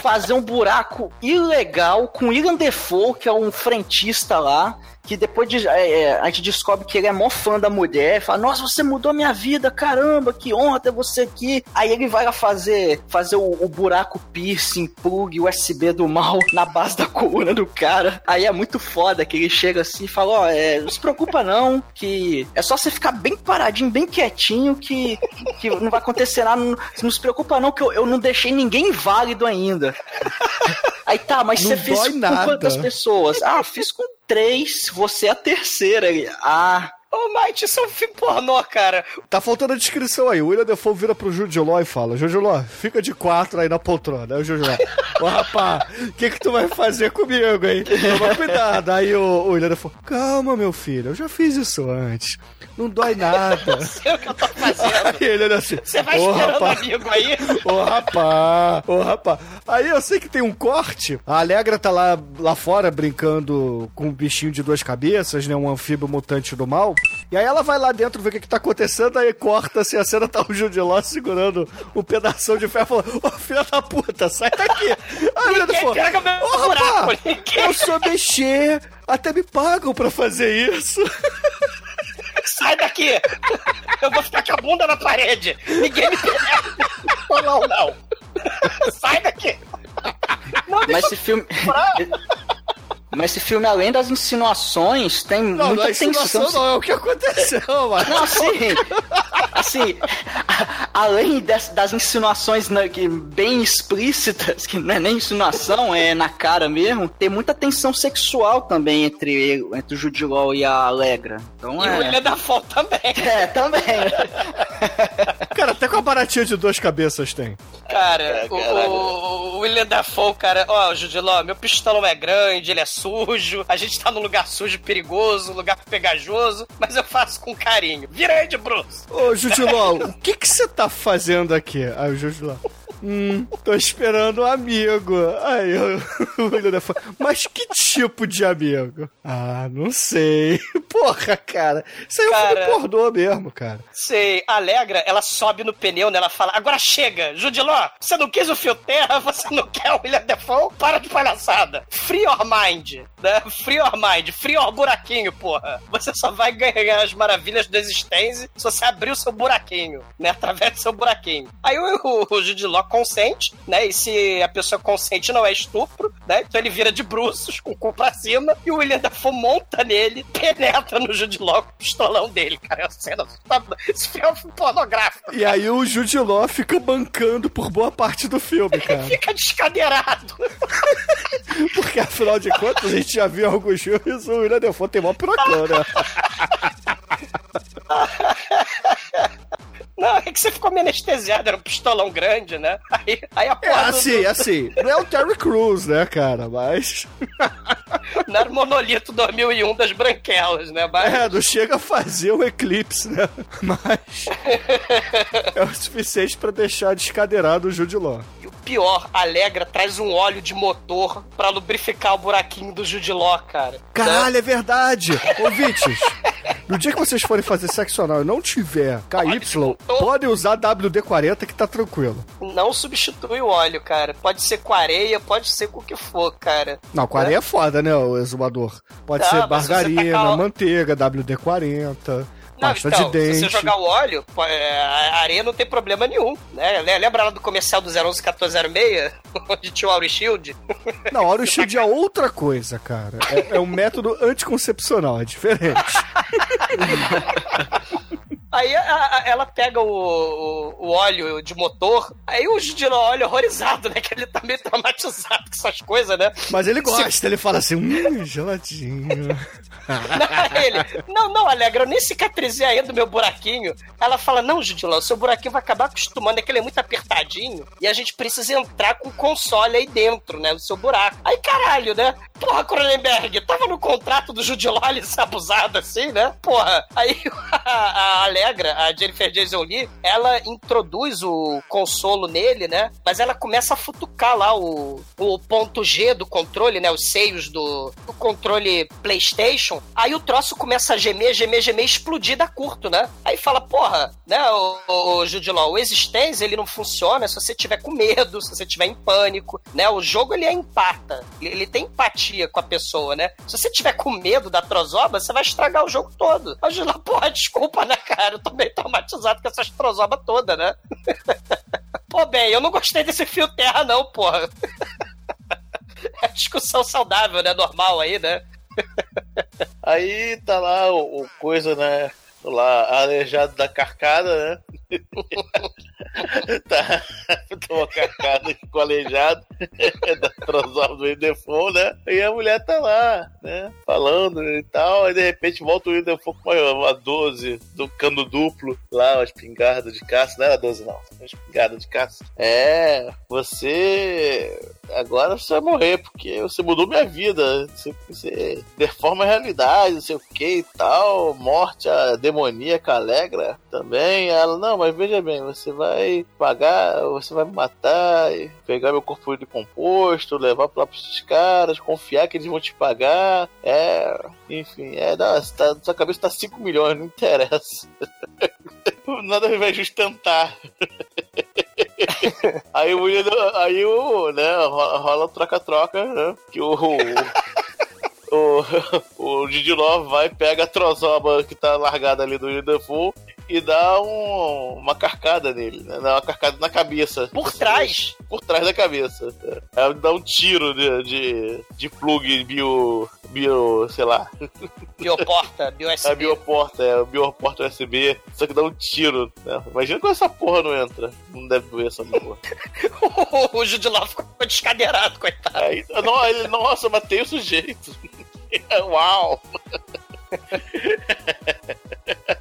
fazer um buraco ilegal com Ilan Defoe, que é um frentista lá. Que depois de, é, é, a gente descobre que ele é mó fã da mulher. Fala, nossa, você mudou minha vida, caramba, que honra ter você aqui. Aí ele vai lá fazer, fazer o, o buraco piercing, plug, USB do mal na base da coluna do cara. Aí é muito foda que ele chega assim e fala: Ó, é, não se preocupa não, que é só você ficar bem paradinho, bem quietinho, que, que não vai acontecer nada. Não, não se preocupa não, que eu, eu não deixei ninguém válido ainda. Aí tá, mas Não você fez dói com nada. quantas pessoas? Ah, eu fiz com três, você é a terceira. Ah, Ô, Mike, isso é um filme pornô, cara. Tá faltando a descrição aí. O William Defoe vira pro Judiló e fala: Judiló, fica de quatro aí na poltrona. Aí o Judiló, ô rapá, o que que tu vai fazer comigo, hein? Toma cuidado. Aí o, o William Defoe, calma, meu filho, eu já fiz isso antes. Não dói nada. Sei o que eu tô fazendo. Aí ele olha assim: Você vai ô esperando rapá, amigo aí? Ô rapá, ô rapá. Aí eu sei que tem um corte. A Alegra tá lá, lá fora brincando com um bichinho de duas cabeças, né? Um anfíbio mutante do mal. E aí ela vai lá dentro ver o que, que tá acontecendo, aí corta-se a cena, tá o Judiló segurando um pedação de ferro falando: Ô filha da puta, sai daqui. Aí ele falou: ninguém. eu sou mexer, até me pagam pra fazer isso. Sai daqui! Eu vou ficar com a bunda na parede! Ninguém me penetra! Ou não, não! Sai daqui! Não, mas esse filme. Mas esse filme, além das insinuações, tem Não, muita não é tensão. não, é o que aconteceu, mano. Não, assim, assim, a- além das, das insinuações né, que, bem explícitas, que não é nem insinuação, é na cara mesmo, tem muita tensão sexual também entre, entre o Judilol e a Alegra. Então E o é. William da Fall também. É, também. Cara, até com a baratinha de duas cabeças tem. Cara, o, caralho. o, o William Dafoe, cara, ó, Judiló, meu pistolão é grande, ele é sujo, a gente tá num lugar sujo, perigoso, lugar pegajoso, mas eu faço com carinho. Vira aí de Bruce. Ô, Judiló, o que que você tá fazendo aqui? Aí o Judiló. Hum, tô esperando um amigo. Aí eu, o William Dafoe, mas que tipo de amigo? Ah, não sei. Porra, cara. Isso aí é um Cara. filme pornô mesmo, cara. Sei, Alegra, ela sobe no pneu, né? Ela fala, agora chega, Judiló, você não quis o fio terra, você não quer o William Defoe? Para de palhaçada. Free your mind, né? Free your mind, free your buraquinho, porra. Você só vai ganhar as maravilhas do existência se você abrir o seu buraquinho, né? Através do seu buraquinho. Aí o, o, o Judiló consente, né? E se a pessoa consente não é estupro, né? Então ele vira de bruços, com o cu pra cima, e o William Dafoe monta nele, penetra no Judiló com o pistolão dele, cara. É uma cena assustadora. Esse filme é um pornográfico. E aí o Judiló fica bancando por boa parte do filme, cara. Fica descadeirado. Porque afinal de contas, a gente já viu alguns filmes, o William Defoe tem mó pirocão, né? Não, é que você ficou meio anestesiado, era um pistolão grande, né? Aí, aí a É porra do- assim, do, assim. Não é o Terry Crews, né, cara? Mas. não era o monolito 2001 das branquelas, né? Mas, É, não chega a fazer um eclipse, né? Mas. É o suficiente pra deixar descadeirado o Judiló. E o pior, Alegra traz um óleo de motor pra lubrificar o buraquinho do Judiló, cara. Caralho, é verdade! Ouvintes, no dia que vocês forem fazer sexo anal e não tiver KY, podem usar WD-40 que tá tranquilo. Não substitui o óleo, cara. Pode ser com areia, pode ser com o que for, cara. Não, com areia é foda, né, o exumador? Pode Tá, ser margarina, tacar manteiga, WD-40, Não, pasta então, de dente. se você jogar o óleo, é, a areia não tem problema nenhum, né? Le- Lembra lá do comercial do 011 1406, onde tinha o Auri Shield? Não, Oro Shield é outra coisa, cara. É, é um método anticoncepcional, é diferente. Aí a- a- ela pega o, o, o óleo de motor, aí o Judiló olha horrorizado, né? Que ele tá meio traumatizado com essas coisas, né? Mas ele gosta, ele fala assim, hum, geladinho. Não, ele, não, não, Alegra, eu nem cicatrizei ainda o meu buraquinho. Ela fala, não, Judilão, seu buraquinho vai acabar acostumando, é que ele é muito apertadinho e a gente precisa entrar com o console aí dentro, né, no seu buraco. Aí, caralho, né? Porra, Cronenberg, tava no contrato do Judiló ele ser abusado assim, né? Porra, aí a, a Alegra, a Jennifer Jason Lee, ela introduz o consolo nele, né? Mas ela começa a futucar lá o, o ponto G do controle, né? Os seios do, do controle PlayStation. Aí o troço começa a gemer, gemer, gemer, explodir da curto, né? Aí fala, porra, né, o, o, o Judiló, o Existência, ele não funciona se você tiver com medo, se você tiver em pânico, né? O jogo, ele é empata. Ele, tem empatia com a pessoa, né? Se você tiver com medo da trozoba, você vai estragar o jogo todo. Aí o Judiló, porra, desculpa, né, cara? Eu tô meio traumatizado com essas trozoba toda, né? Pô, bem, eu não gostei desse fio terra, não, porra. É discussão saudável, né? Normal aí, né? Aí tá lá o, o coisa, né? Lá, aleijado da carcada, né? tá, tomou carcada com aleijado da Trozoba do Ildefonso, né? E a mulher tá lá, né? Falando e tal. Aí de repente volta o Ildefonso com uma, uma 12 do cano duplo, lá, uma espingarda de caça. Não era 12, não. Uma espingarda de caça. É, você. Agora você vai morrer, porque você mudou minha vida. Você, você deforma a realidade, não sei o que e tal. Morte, a demoníaca alegra também. Ela, não, mas veja bem, você vai pagar, você vai me matar, pegar meu corpo de composto, levar lá pros caras, confiar que eles vão te pagar. É, enfim, é, você tá, sua cabeça tá 5 milhões, não interessa. Nada vai sustentar. Aí o aí o, né, rola troca-troca, né? Que o. O, o Didiló vai, pega a trozoba que tá largada ali do Dafoe e dá um, uma carcada nele, né? Dá uma carcada na cabeça. Por trás. Por trás da cabeça. Aí dá um tiro de, de, de plug bio, bio, sei lá, Bioporta, BioSB. a bioporta, é, bioporta USB, só que dá um tiro, né? Imagina quando essa porra não entra. Não deve doer essa porra. o Judiló ficou descadeirado, coitado. Aí, não, ele, nossa, matei o sujeito. Uau!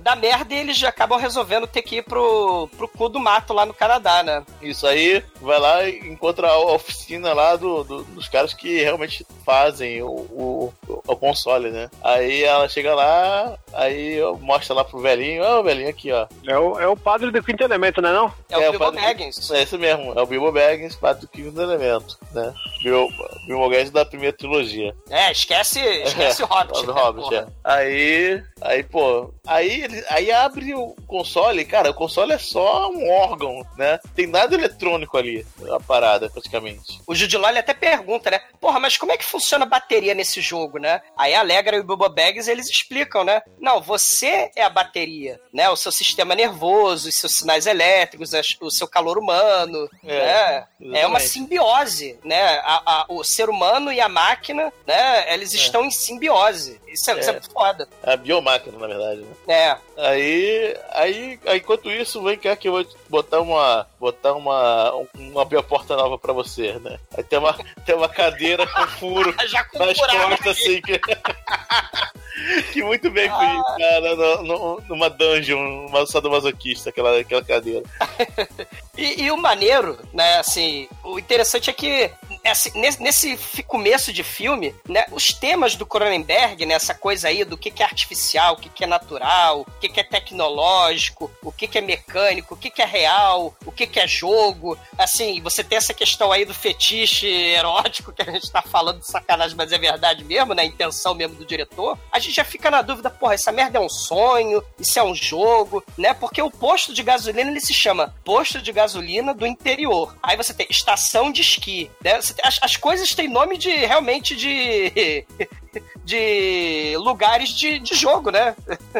Dá merda e eles já acabam resolvendo ter que ir pro, pro cu do mato lá no Canadá, né? Isso aí, vai lá e encontra a oficina lá do, do- dos caras que realmente fazem o, o, o console, né? Aí ela chega lá, aí mostra lá pro velhinho, ó, o velhinho aqui, ó. É o, é o padre do quinto elemento, né não? É, o Bilbo Baggins. É isso mesmo, é o Bilbo Baggins, padre do quinto elemento, né? Bilbo, Bilbo Baggins da primeira trilogia. É, esquece, esquece o Hobbit. O né, Hobbit, porra? é. Aí, aí, pô, aí, ele- aí abre o console, cara, o console é só um órgão, né? Tem nada eletrônico ali, a parada, praticamente. O Judiló ele até pergunta, né? Porra, mas como é que funciona a bateria nesse jogo, né? Aí a Alegra e o Bilbo Baggins, eles explicam, né? Não, você é a bateria, né? O seu sistema nervoso, os seus sinais elétricos, o seu calor humano, É, né? É uma simbiose, né? A- a- o ser humano e a máquina, né? Eles estão em simbiose. Isso é, isso é É. foda. É a biomáquina, na verdade, né? É. Aí, aí, aí, enquanto isso, vem cá que eu vou botar uma, botar uma, um- uma porta nova pra você, né? Aí tem uma, tem uma cadeira com furo Já com nas costas, assim, que, que muito bem fez, cara, no- no- numa dungeon, uma sadomasoquista, aquela, aquela cadeira. E, e o maneiro, né, assim, o interessante é que assim, nesse, nesse começo de filme, né, os temas do Cronenberg, né, essa coisa aí do que, que é artificial, o que, que é natural, o que, que é tecnológico, o que, que é mecânico, o que, que é real, o que, que é jogo, assim, você tem essa questão aí do fetiche erótico que a gente tá falando de sacanagem, mas é verdade mesmo, né, a intenção mesmo do diretor, a gente já fica na dúvida, porra, essa merda é um sonho, isso é um jogo, né, porque o posto de gasolina, ele se chama posto de gasolina do interior. Aí você tem estação de esqui, né? As, as coisas têm nome de, realmente, de... de lugares de, de jogo, né?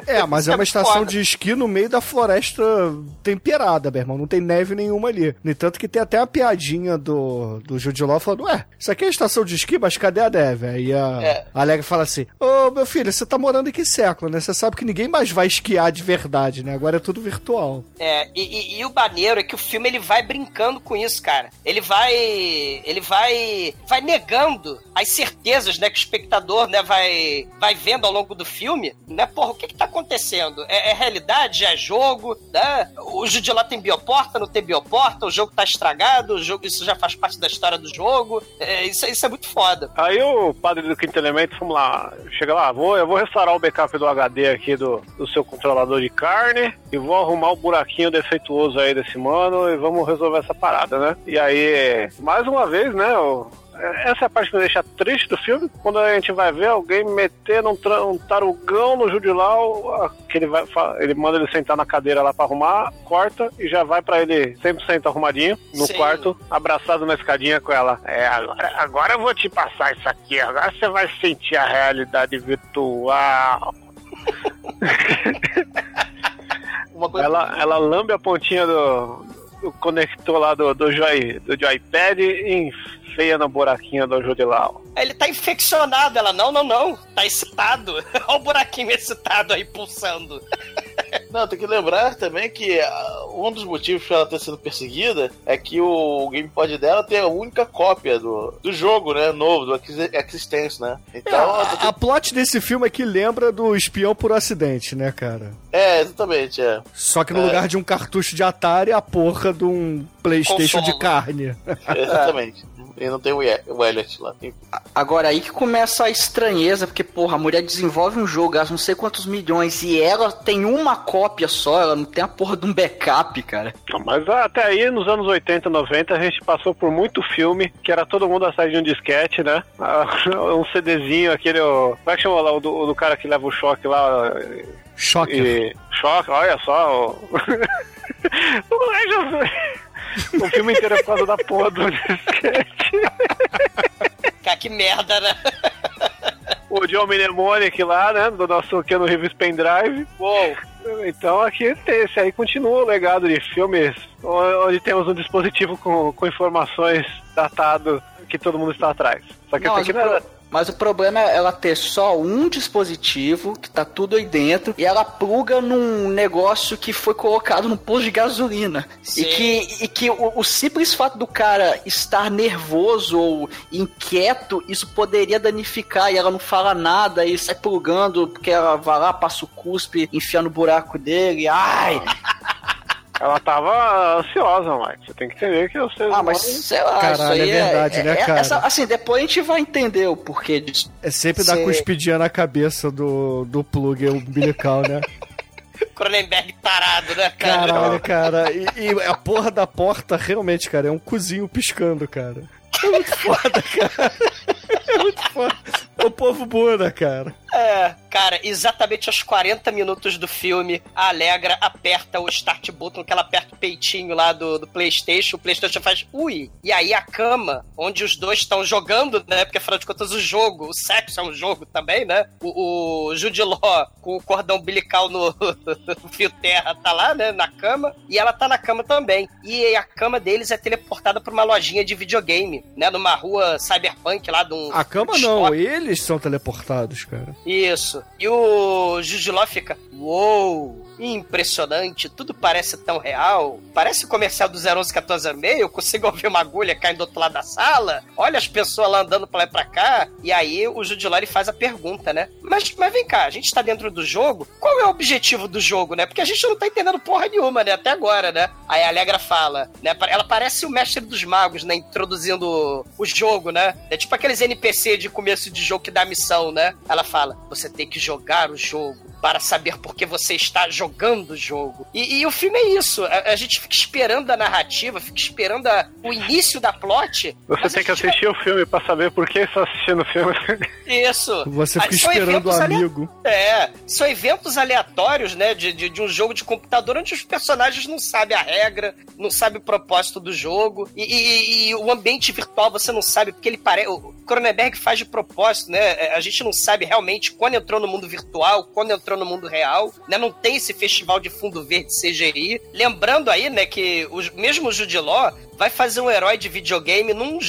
É, mas é uma muito estação foda. de esqui no meio da floresta temperada, meu irmão. Não tem neve nenhuma ali. No entanto que tem até a piadinha do, do Jude Law falando, ué, isso aqui é estação de esqui, mas cadê a neve? Aí a, É. a Alegre fala assim, ô meu filho, você tá morando em que século, né? Você sabe que ninguém mais vai esquiar de verdade, né? Agora é tudo virtual. É, e, e- e o maneiro é que o filme ele vai brincando com isso, cara. Ele vai. Ele vai. Vai negando as certezas, né? Que o espectador, né, vai, vai vendo ao longo do filme, né? Porra, o que que tá acontecendo? É, é realidade? É jogo? Né? O Judilá tem bioporta, não tem bioporta? O jogo tá estragado? O jogo, isso já faz parte da história do jogo? É, isso, isso é muito foda. Aí o padre do quinto elemento, vamos lá, chega lá, vou, eu vou restaurar o backup do HD aqui do, do seu controlador de carne e vou arrumar o buraquinho defeituoso aí desse mano e vamos resolver essa parada, né? E aí, mais uma vez, né, o- essa é a parte que me deixa triste do filme, quando a gente vai ver alguém metendo um, um tarugão no Judilau, que ele, vai, ele manda ele sentar na cadeira lá pra arrumar, corta e já vai pra ele 100% arrumadinho no Sim. quarto, abraçado na escadinha com ela. É, agora, agora eu vou te passar isso aqui, agora você vai sentir a realidade virtual. Uma coisa Ela, ela lambe a pontinha do, do conector lá do, do, joy, do joypad e enfeia na buraquinha do Judilau. Ele tá infeccionado. Ela, não, não, não. Tá excitado. Olha o buraquinho excitado aí pulsando. Não, tem que lembrar também que ah, um dos motivos pra ela ter sido perseguida é que o gamepad dela tem a única cópia do, do jogo, né? Novo, do Exi- Existence, né? É, Então, ela tem a, a plot desse filme aqui lembra do espião por acidente, né, cara? que- é, exatamente, é. Só que no É. lugar de um cartucho de Atari, a porra de um Playstation Console. de carne. Exatamente. E não tem o Elliot lá. Agora aí que começa a estranheza, porque, porra, a mulher desenvolve um jogo, gasta não sei quantos milhões, e ela tem uma cópia só, ela não tem a porra de um backup, cara. Não, Mas até aí, nos anos 80, 90, a gente passou por muito filme que era todo mundo atrás de um disquete, né? Ah, Um CDzinho, aquele. Como é que chama lá o do, o do cara que leva o choque lá? Choque. E. Choque, olha só. O filme inteiro é por causa da porra do disquete. Cara, que merda, né? O John Mnemonic lá, né? Do nosso Keanu Reeves Pendrive. Uou! Então aqui esse aí continua o legado de filmes onde temos um dispositivo com, com informações datado que todo mundo está atrás. Só que Não, esse aqui não era, Mas o problema é ela ter só um dispositivo, que tá tudo aí dentro, e ela pluga num negócio que foi colocado no posto de gasolina. Sim. E que, e que o, o simples fato do cara estar nervoso ou inquieto, isso poderia danificar e ela não fala nada e sai plugando, porque ela vai lá, passa o cuspe, enfia no buraco dele. Ai! Ela tava ansiosa, Mike. Você tem que entender que seres Ah, mas sei lá, Caralho, isso aí é verdade, né, cara? essa- assim, depois a gente vai entender o porquê disso. É sempre dar Cê- cuspidinha na cabeça do, do plug umbilical, né? Cronenberg tarado, né, cara? Caralho, cara. E, e a porra da porta, realmente, cara, é um cozinho piscando, cara. É muito foda, cara. É muito foda. O povo Buda, cara. É, cara, exatamente aos 40 minutos do filme, a Alegra aperta o start button, que ela aperta o peitinho lá do, do PlayStation, o PlayStation faz ui. E aí a cama, onde os dois estão jogando, né? Porque afinal de contas o jogo, o sexo é um jogo também, né? O, o Jude Law com o cordão umbilical no, no fio terra tá lá, né? Na cama. E ela tá na cama também. E a cama deles é teleportada pra uma lojinha de videogame, né? Numa rua cyberpunk lá de um. A cama não, eles são teleportados, cara. Isso. E o Jujiló fica, uou, impressionante, tudo parece tão real. Parece o comercial do 011-1406, eu consigo ouvir uma agulha caindo do outro lado da sala. Olha as pessoas lá andando pra lá e pra cá. E aí o ele faz a pergunta, né? Mas, mas vem cá, a gente tá dentro do jogo, qual é o objetivo do jogo, né? Porque a gente não tá entendendo porra nenhuma, né? Até agora, né? Aí a Alegra fala, né? Ela parece o mestre dos magos, né? Introduzindo o jogo, né? É tipo aqueles NPC de começo de jogo que dá missão, né? Ela fala, você tem que jogar o jogo para saber por que você está jogando o jogo. E, e o filme é isso. A, a gente fica esperando a narrativa, fica esperando a- o início da plot. Você tem que assistir o filme pra saber por que está assistindo o filme. Isso. Você fica são esperando o eventos ale- amigo. É, são eventos aleatórios, né, de, de, de um jogo de computador onde os personagens não sabem a regra, não sabem o propósito do jogo, e, e- e o ambiente virtual você não sabe, porque ele parece. O Cronenberg faz de propósito, né? é, A gente não sabe realmente quando entrou no mundo virtual, quando entrou no mundo real, né? Não tem esse festival de fundo verde CGI. Lembrando aí, né, que o mesmo Judiló vai fazer um herói de videogame num,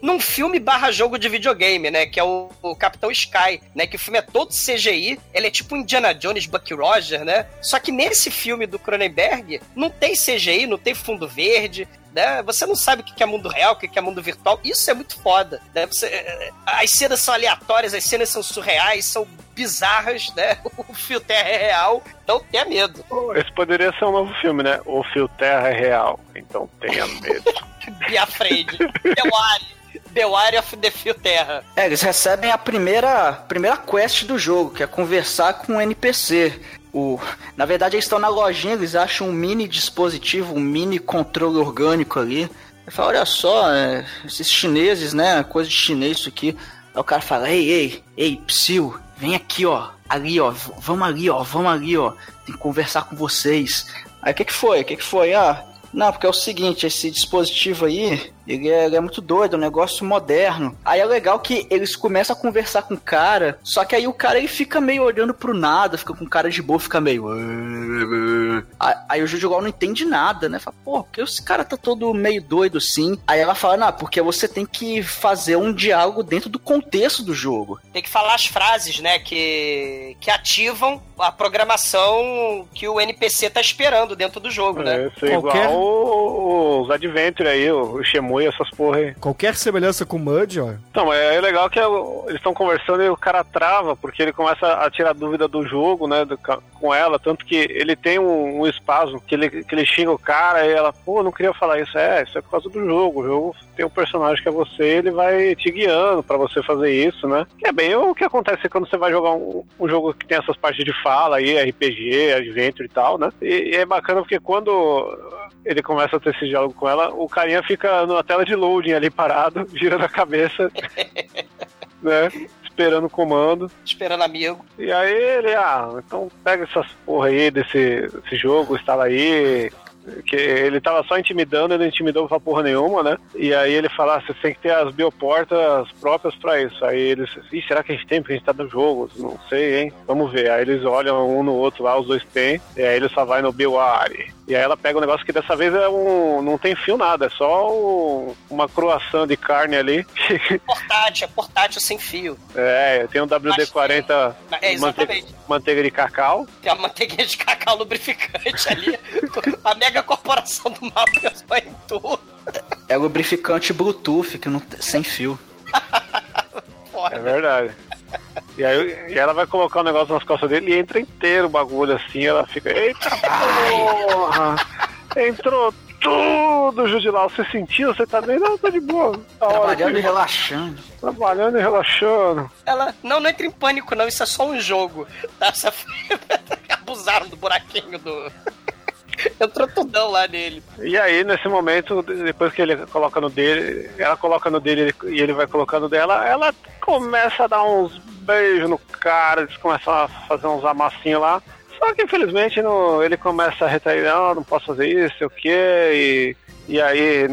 num filme barra jogo de videogame, né? Que é o, o Capitão Sky, né? Que o filme é todo CGI, ele é tipo Indiana Jones, Bucky Roger, né? Só que nesse filme do Cronenberg, não tem CGI, não tem fundo verde, né? Você não sabe o que é mundo real, o que é mundo virtual. Isso é muito foda, né? Você- é, as cenas são aleatórias, as cenas são surreais, são bizarras, né? O fio terra é real, então tenha medo. Esse poderia ser um novo filme, né? O Fio Terra é real, então tenha medo. Biafrade, The Wire, The Wire of the Fio Terra. É, eles recebem a primeira, primeira quest do jogo, que é conversar com o NPC. O, na verdade, eles estão na lojinha, eles acham um mini dispositivo, um mini controle orgânico ali. Ele fala, olha só, é, esses chineses, né? Coisa de chinês isso aqui. Aí o cara fala, ei, ei, ei, Psyu, vem aqui, ó. Ali, ó, vamos ali, ó, vamos ali, ó. Tem que conversar com vocês. Aí o que que foi? O que que foi? Ah, não, porque é o seguinte, esse dispositivo aí, ele é, ele é muito doido, é um negócio moderno. Aí é legal que eles começam a conversar com o cara, só que aí o cara ele fica meio olhando pro nada, fica com cara de boa, fica meio. Aí, aí o Juju não entende nada, né? Fala, pô, porque esse cara tá todo meio doido assim. Aí ela fala, não, porque você tem que fazer um diálogo dentro do contexto do jogo. Tem que falar as frases, né, que, que ativam a programação que o NPC tá esperando dentro do jogo, né? É, isso é Qualquer- igual o- os Adventure aí, o o Shemui, essas porra aí. Qualquer semelhança com o Mud, ó. Então, é, é legal que é eles estão conversando e o cara trava, porque ele começa a tirar dúvida do jogo, né, do com ela, tanto que ele tem um, um espasmo, que ele, que ele xinga o cara e ela, pô, não queria falar isso. É, isso é por causa do jogo. O jogo tem um personagem que é você, ele vai te guiando pra você fazer isso, né? Que é bem o que acontece quando você vai jogar um, um jogo que tem essas partes de fala aí, RPG, Adventure e tal, né? E, e é bacana porque quando ele começa a ter esse diálogo com ela, o carinha fica numa tela de loading ali parado, girando a cabeça, né? Esperando o comando. Esperando amigo. E aí ele, ah, então pega essas porra aí desse, desse jogo, instala aí, Que ele tava só intimidando, ele não intimidou pra porra nenhuma, né? E aí ele fala, ah, você tem que ter as bioportas próprias pra isso. Aí eles, Ih, será que a gente tem? Porque a gente tá no jogo. Não sei, hein? Vamos ver. Aí eles olham um no outro lá, os dois têm. E aí ele só vai no Bioware. E aí ela pega um negócio que dessa vez é um. não tem fio nada, é só um- uma croação de carne ali. Portátil, é portátil sem fio. é, tem um WD-40 É, exatamente. mante- manteiga de cacau. Tem uma manteiguinha de cacau lubrificante ali. A mega corporação do mal pensou em tudo. É lubrificante Bluetooth, que não tem- sem fio. É verdade. E aí e ela vai colocar o negócio nas costas dele e entra inteiro o bagulho assim, ela fica, eita porra! Entrou tudo, Judilau. Você sentiu? Você tá bem? Não, tá de boa. Tá hora Trabalhando e de- relaxando. Trabalhando e relaxando. Ela, não, não entra em pânico, não. Isso é só um jogo. Tá? Abusaram do buraquinho do. Entrou tudão lá nele. E aí, nesse momento, depois que ele coloca no dele, ela coloca no dele e ele vai colocando dela, ela começa a dar uns beijos no cara, eles começam a fazer uns amassinhos lá. Só que infelizmente no, ele começa a retrair, não, não posso fazer isso, sei o quê, e, e aí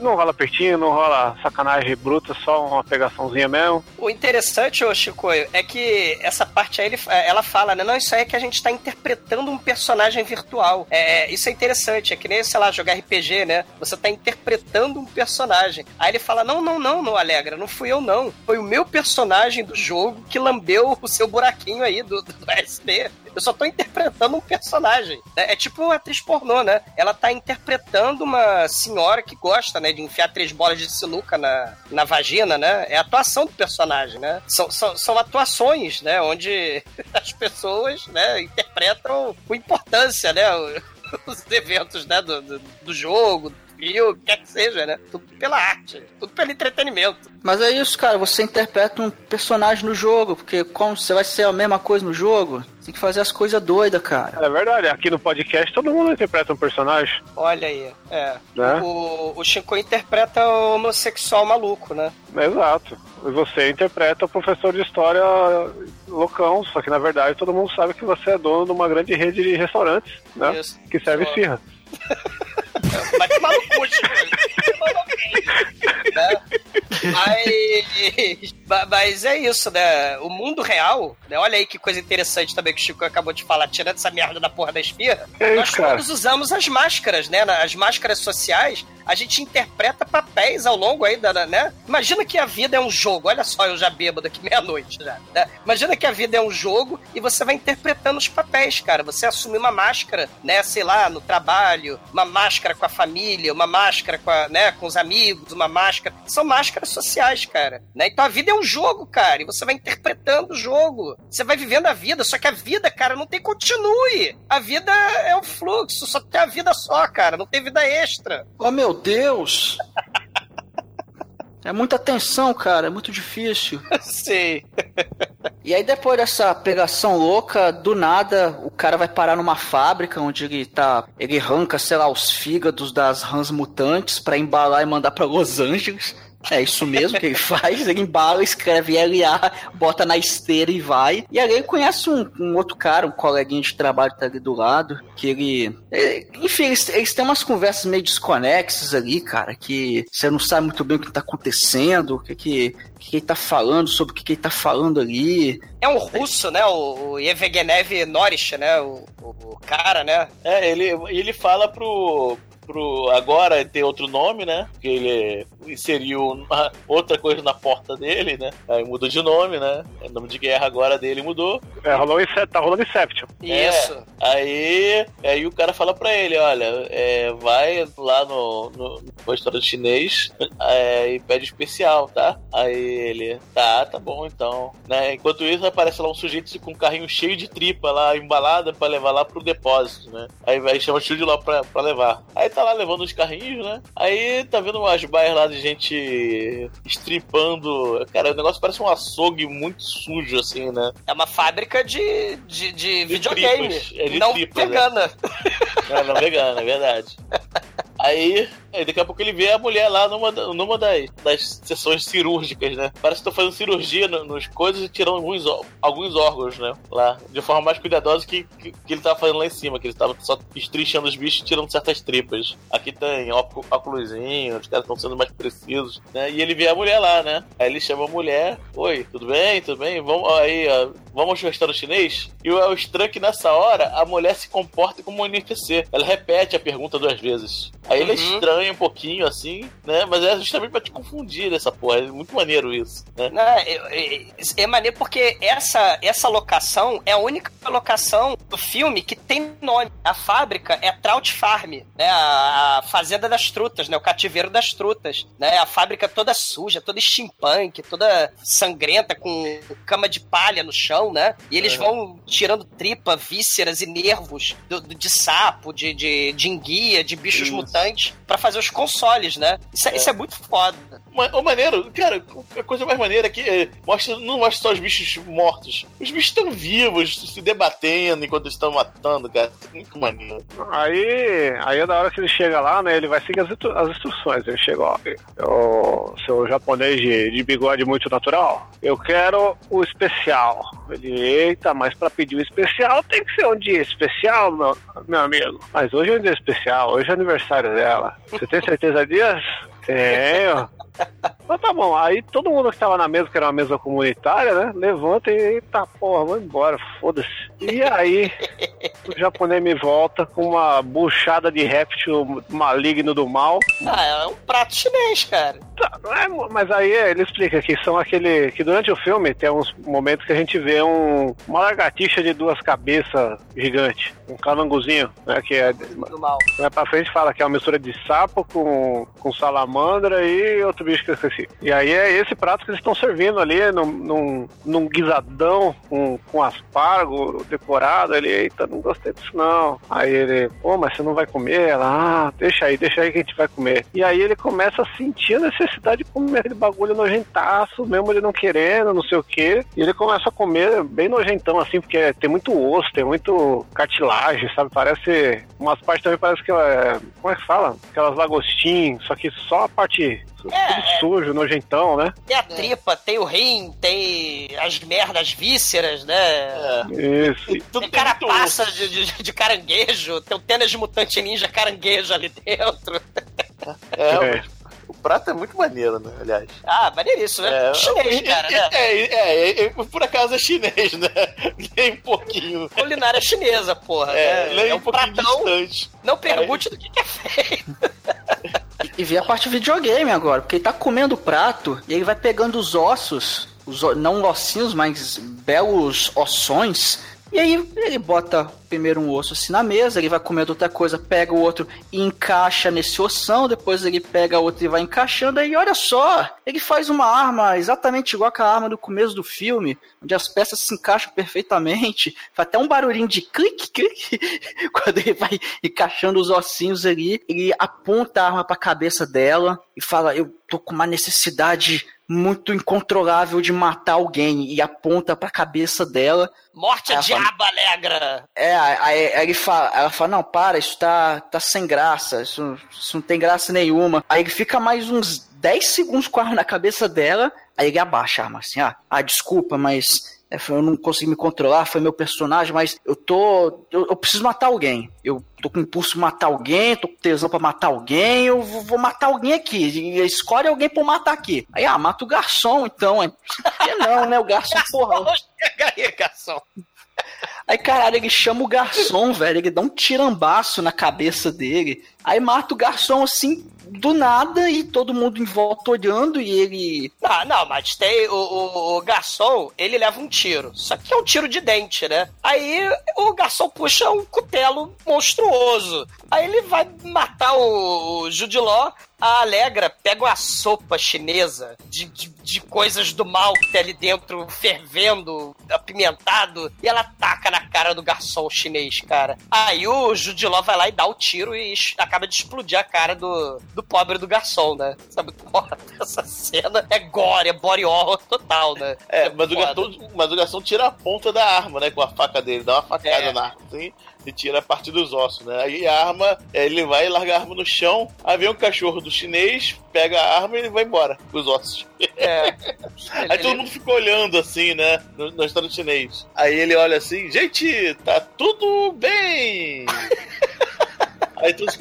não rola pertinho, não rola sacanagem bruta, só uma pegaçãozinha mesmo. O interessante, ô Chicoio, é que essa parte aí ele- ela fala, né? Não, isso aí é que a gente tá interpretando um personagem virtual. É, isso é interessante, é que nem, sei lá, jogar RPG, né? Você tá interpretando um personagem. Aí ele fala: Não, não, não, não, Alegra, não fui eu, não. Foi o meu personagem do jogo que lambeu o seu buraquinho aí do, do, SD. Eu só tô interpretando um personagem. É, é tipo uma atriz pornô, né? Ela tá interpretando uma senhora que gosta, né, de enfiar três bolas de sinuca na, na vagina, né? É a atuação do personagem, né? São, são, são atuações, né? Onde as pessoas, né, interpretam com importância, né? Os eventos, né, do, do, do jogo, e o que quer que seja, né? Tudo pela arte, tudo pelo entretenimento. Mas é isso, cara. Você interpreta um personagem no jogo, porque como você vai ser a mesma coisa no jogo, tem que fazer as coisas doidas, cara. É verdade, aqui no podcast todo mundo interpreta um personagem. Olha aí, é. Né? O, o Shinko interpreta o homossexual maluco, né? Exato. E você interpreta o professor de história loucão, só que na verdade todo mundo sabe que você é dono de uma grande rede de restaurantes, né? Isso. Que serve Só- esfirra. Mas que né? Mas, ma- mas é isso, né? O mundo real, né? Olha aí que coisa interessante também que o Chico acabou de falar, tirando essa merda da porra da esfirra. É nós cara. todos usamos as máscaras, né? As máscaras sociais, a gente interpreta papéis ao longo aí da, né? Imagina que a vida é um jogo. Olha só, eu já bêbado aqui meia-noite já. né? Imagina que a vida é um jogo e você vai interpretando os papéis, cara. Você assume uma máscara, né? Sei lá, no trabalho, uma máscara com a família, uma máscara com, a, né, com os amigos, uma máscara. São máscaras sociais, cara. Né? Então a vida é um jogo, cara. E você vai interpretando o jogo. Você vai vivendo a vida. Só que a vida, cara, não tem continue. A vida é um fluxo. Só tem a vida só, cara. Não tem vida extra. Oh, meu Deus! É muita tensão, cara. É muito difícil. Sei. E aí, depois dessa pegação louca, do nada, o cara vai parar numa fábrica onde ele tá. Ele arranca, sei lá, os fígados das rãs mutantes pra embalar e mandar pra Los Angeles. É isso mesmo que ele faz. Ele embala, escreve LA, bota na esteira e vai. E aí ele conhece um, um outro cara, um coleguinha de trabalho que tá ali do lado, que ele. ele- enfim, eles, eles têm umas conversas meio desconexas ali, cara, que você não sabe muito bem o que tá acontecendo, o que que, o que, que ele tá falando, sobre o que, que ele tá falando ali. É um russo, né? O, o Evgenev Norish, né? O, o, o cara, né? É, ele, ele fala pro. Pro, agora tem outro nome, né? Que ele inseriu uma- outra coisa na porta dele, né? Aí mudou de nome, né? O nome de guerra agora dele mudou. É, rolou Ince- tá rolando Inception. Isso. Aí, aí o cara fala pra ele, olha, é, vai lá no, no, no restaurante chinês é, e pede especial, tá? Aí ele, tá, tá bom então. Né? Enquanto isso, aparece lá um sujeito com um carrinho cheio de tripa lá, embalada pra levar lá pro depósito, né? Aí vai chama o de lá pra, pra levar. Aí tá lá levando os carrinhos, né? Aí tá vendo umas baias lá de gente estripando. Cara, o negócio parece um açougue muito sujo, assim, né? É uma fábrica de, de, de videogame. tripas, é de não tripas, vegana. Não, não vegana, é verdade. Aí Aí daqui a pouco ele vê a mulher lá numa, numa das, das sessões cirúrgicas, né? Parece que estão fazendo cirurgia no- nos coisas e tirando alguns, alguns órgãos, né? Lá. De forma mais cuidadosa que, que, que ele tava fazendo lá em cima, que ele tava só estrichando os bichos e tirando certas tripas. Aqui tem óculos, óculosinho, os caras estão sendo mais precisos, né? E ele vê a mulher lá, né? Aí ele chama a mulher, oi, tudo bem, tudo bem? Vamos aí, ó, vamos ao restaurante chinês? E o, o estranho é que nessa hora a mulher se comporta como um NPC. Ela repete a pergunta duas vezes. Aí ele é Uhum. estranho um pouquinho assim, né? Mas é justamente pra te confundir essa porra. É muito maneiro isso, né? Né, é, é- é maneiro porque essa, essa locação é a única locação do filme que tem nome. A fábrica é Trout Farm, né? A, a fazenda das trutas, né? O cativeiro das trutas, né? A fábrica toda suja, toda steampunk, toda sangrenta, com cama de palha no chão, né? E eles vão tirando tripa, vísceras e nervos do- do- de sapo, de, de, de enguia, de bichos Isso. mutantes pra fazer os consoles, né? Isso é, isso é muito foda. O maneiro, cara, a coisa mais maneira é que é, mostra, não mostra só os bichos mortos. Os bichos estão vivos, se debatendo enquanto eles estão matando, cara. Muito maneiro. Aí, aí é da hora que ele chega lá, né? Ele vai seguir as, as instruções. Ele chega, ó, o seu japonês de, de bigode muito natural, eu quero o especial. Ele, eita, mas pra pedir o especial tem que ser um dia especial, meu, meu amigo. Mas hoje é um dia especial, hoje é aniversário dela. Você tem certeza disso? Tenho. Então tá bom, aí todo mundo que tava na mesa, que era uma mesa comunitária, né? Levanta e eita porra, vamos embora, foda-se. E aí, o japonês me volta com uma buchada de réptil maligno do mal. Ah, é um prato chinês, cara. Tá, é, mas aí ele explica que são aquele. que durante o filme tem uns momentos que a gente vê um, uma lagartixa de duas cabeças gigante. Um calangozinho, né? Que é. Do mal. Mais pra frente fala que é uma mistura de sapo com, com salamandra e outro bicho que eu esqueci. E aí é esse prato que eles estão servindo ali num, num, num guisadão com, aspargo decorado. Ele, eita, não gostei disso não. Aí ele, pô, mas você não vai comer? Ela, ah, deixa aí, deixa aí que a gente vai comer. E aí ele começa a sentir a necessidade de comer aquele bagulho nojentaço, mesmo ele não querendo, não sei o quê. E ele começa a comer bem nojentão, assim, porque tem muito osso, tem muito cartilagem, sabe? Parece. Umas partes também parece que é. Como é que fala? Aquelas lagostim, só que só a parte. Tudo É, sujo, nojentão, né? Tem a tripa, tem o rim, tem as merdas, as vísceras, né? É. Isso. Tudo Tem carapaça de, de, de caranguejo, tem o tênis de mutante ninja caranguejo ali dentro. É, É. o prato é muito maneiro, né? Aliás. Ah, maneiríssimo, né? É, Chinês, cara, é, né? é, é, é, por acaso é chinês, né? Nem um pouquinho. Culinária chinesa, porra. É, né? nem é um um pouquinho pratão. distante. Não pergunte do que, que é feito. E vê a parte videogame agora, porque ele tá comendo o prato e ele vai pegando os ossos, os, não ossinhos, mas belos ossões. E aí ele bota primeiro um osso assim na mesa, ele vai comendo outra coisa, pega o outro e encaixa nesse ossão, depois ele pega outro e vai encaixando, aí olha só, ele faz uma arma exatamente igual aquela arma do começo do filme, onde as peças se encaixam perfeitamente, faz até um barulhinho de clique, clique, quando ele vai encaixando os ossinhos ali, ele aponta a arma pra cabeça dela e fala, eu tô com uma necessidade muito incontrolável de matar alguém, e aponta pra cabeça dela, Morte a Ah, diaba alegra. é, aí, aí ele fala, ela fala, não, para, isso tá, tá sem graça, isso, isso não tem graça nenhuma. Aí ele fica mais uns 10 segundos com a arma na cabeça dela, aí ele abaixa a arma assim, ah, ah desculpa, mas é, eu não consegui me controlar, foi meu personagem, mas eu tô. Eu, eu preciso matar alguém. Eu tô com impulso de matar alguém, tô com tesão pra matar alguém, eu vou, vou matar alguém aqui. Escolhe alguém pra matar aqui. Aí, ah, mata o garçom, então. Aí, Por que não, né? O garçom, porra. Garçom. Aí, caralho, ele chama o garçom, velho. Ele dá um tirambaço na cabeça dele. Aí mata o garçom assim, do nada, e todo mundo em volta olhando, e ele. Não, não, mas tem o, o, o garçom, ele leva um tiro. Só que é um tiro de dente, né? Aí o garçom puxa um cutelo monstruoso. Aí ele vai matar o, o Judiló. A Alegra pega uma sopa chinesa de, de, de coisas do mal que tem ali dentro, fervendo, apimentado, e ela taca na cara do garçom chinês, cara. Aí o Judiló vai lá e dá o tiro e acaba de explodir a cara do, do pobre do garçom, né? Sabe, porra, essa cena é gore, é body horror total, né? É, mas o, garçom, mas o garçom tira a ponta da arma, né? Com a faca dele, dá uma facada É. na arma, assim. E tira a parte dos ossos, né? Aí a arma, é, ele vai e larga a arma no chão, aí vem um cachorro do chinês, pega a arma e ele vai embora com os ossos. É. Aí todo mundo ficou olhando assim, né? No, no chinês. Aí ele olha assim, gente, tá tudo bem! Aí todos,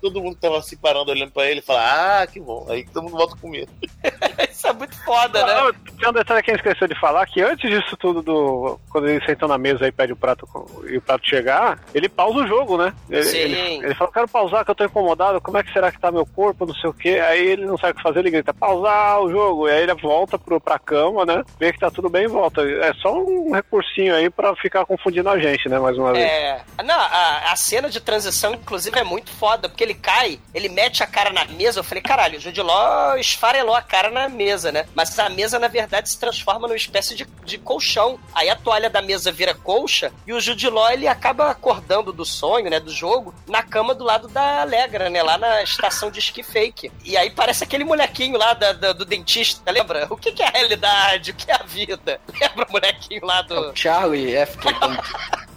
todo mundo tava se parando olhando pra ele e fala, ah, que bom. Aí todo mundo volta a comer. Isso é muito foda, né? Não, Tinha um detalhe que a gente esqueceu de falar, que antes disso tudo, do, quando ele sentou na mesa e pede o prato com- e o prato chegar, ele pausa o jogo, né? Ele, Sim. ele, ele fala, quero pausar que eu tô incomodado, como é que será que tá meu corpo, não sei o quê. Aí ele não sabe o que fazer, ele grita, pausar o jogo. E aí ele volta pro, pra cama, né? Vê que tá tudo bem e volta. É só um recursinho aí pra ficar confundindo a gente, né? Mais uma vez. É. Não, a, a cena de transição, inclusive, é muito foda, porque ele cai, ele mete a cara na mesa. Eu falei, caralho, o Jude Law esfarelou a cara na mesa, né? Mas a mesa, na verdade, se transforma numa espécie de, de colchão. Aí a toalha da mesa vira colcha e o Jude Law, ele acaba acordando do sonho, né? Do jogo, na cama do lado da Alegra, né? Lá na estação de esqui fake. E aí parece aquele molequinho lá da- da- do dentista, lembra? O que, que é a realidade? O que é a vida? Lembra o molequinho lá do. Charlie F.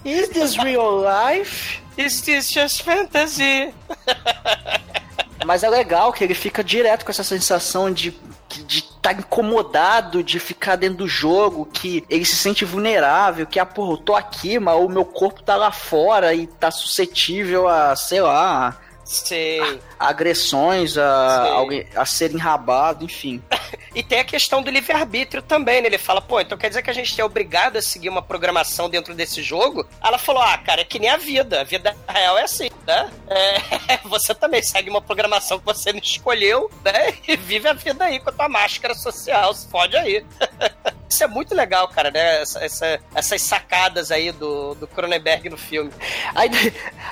Is this real life? Is this just fantasy? Mas é legal que ele fica direto com essa sensação de de estar incomodado, de ficar dentro do jogo, que ele se sente vulnerável, que, ah, porra, eu tô aqui, mas o meu corpo tá lá fora e tá suscetível a, sei lá, Sei. agressões, a, Sei. alguém, a ser enrabado, enfim. E tem a questão do livre-arbítrio também, né? Ele fala, pô, então quer dizer que a gente é obrigado a seguir uma programação dentro desse jogo? Ela falou, ah, cara, é que nem a vida. A vida real é assim, né? É, você também segue uma programação que você não escolheu, né? E vive a vida aí com a tua máscara social. Se fode aí. Isso é muito legal, cara, né? Essa- essa- essas sacadas aí do, do Cronenberg no filme. Aí,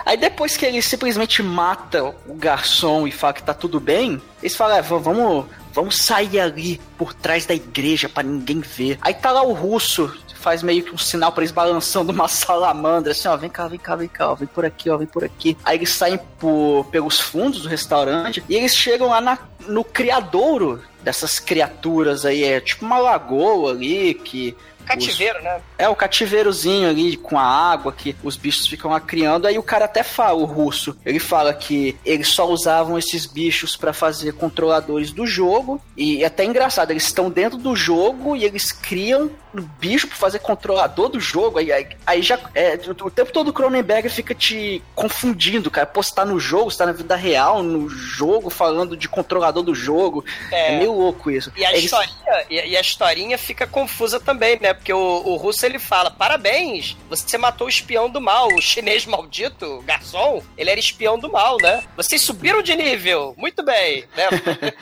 aí depois que ele simplesmente mata o garçom e fala que tá tudo bem, eles falam, é, vamos, vamos sair ali por trás da igreja pra ninguém ver. Aí tá lá o russo, faz meio que um sinal pra eles balançando uma salamandra, assim, ó, vem cá, vem cá, vem cá, ó, vem por aqui, ó, vem por aqui. Aí eles saem por, pelos fundos do restaurante e eles chegam lá na- no criadouro dessas criaturas aí, é tipo uma lagoa ali que Cativeiro, né? é o cativeirozinho ali com a água que os bichos ficam lá criando. Aí o cara até fala, o russo, ele fala que eles só usavam esses bichos pra fazer controladores do jogo. E é até engraçado, eles estão dentro do jogo e eles criam um bicho pra fazer controlador do jogo. Aí, aí, aí já. É, o, o tempo todo o Cronenberg fica te confundindo, cara. Pô, você tá no jogo, você tá na vida real, no jogo, falando de controlador do jogo. É, É. meio louco isso. E a, Eles- historinha, e, e a historinha fica confusa também, né? Porque o, o russo ele fala: parabéns, você matou o espião do mal. O chinês maldito, o garçom, ele era espião do mal, né? Vocês subiram de nível. Muito bem, né?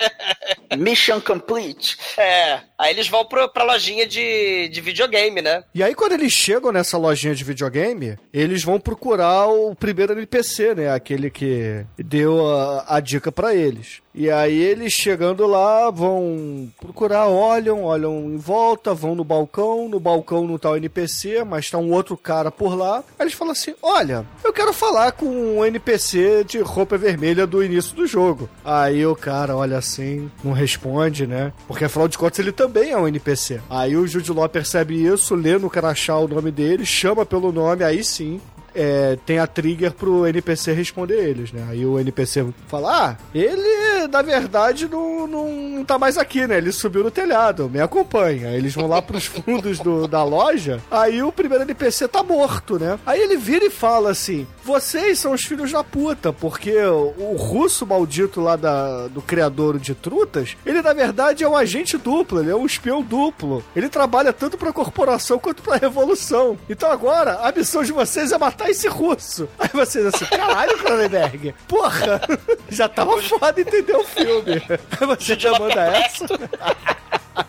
Mission complete. é. Aí eles vão pro, pra lojinha de, de videogame, né? E aí, quando eles chegam nessa lojinha de videogame, eles vão procurar o primeiro NPC, né? Aquele que deu a, a dica pra eles. E aí, eles chegando lá, vão procurar, olham, olham em volta, vão no balcão. No balcão não tá o NPC, mas tá um outro cara por lá. Aí eles falam assim: Olha, eu quero falar com um NPC de roupa vermelha do início do jogo. Aí o cara olha assim, não responde, né? Porque afinal de contas ele também é um NPC. Aí o Jude Law percebe isso, lê no crachá o nome dele, chama pelo nome, aí sim. é, tem a trigger pro NPC responder eles, né? Aí o NPC fala: Ah, ele na verdade não, não tá mais aqui, né? Ele subiu no telhado, me acompanha. Eles vão lá pros fundos do- da loja, aí o primeiro NPC tá morto, né? Aí ele vira e fala assim: Vocês são os filhos da puta, porque o, russo maldito lá da, do criador de trutas, ele na verdade é um agente duplo, ele é um espião duplo. Ele trabalha tanto pra corporação quanto pra revolução. Então agora, a missão de vocês é matar esse russo. Aí vocês assim, caralho, Cronenberg, porra, já tava foda entender o filme. Aí você já manda essa?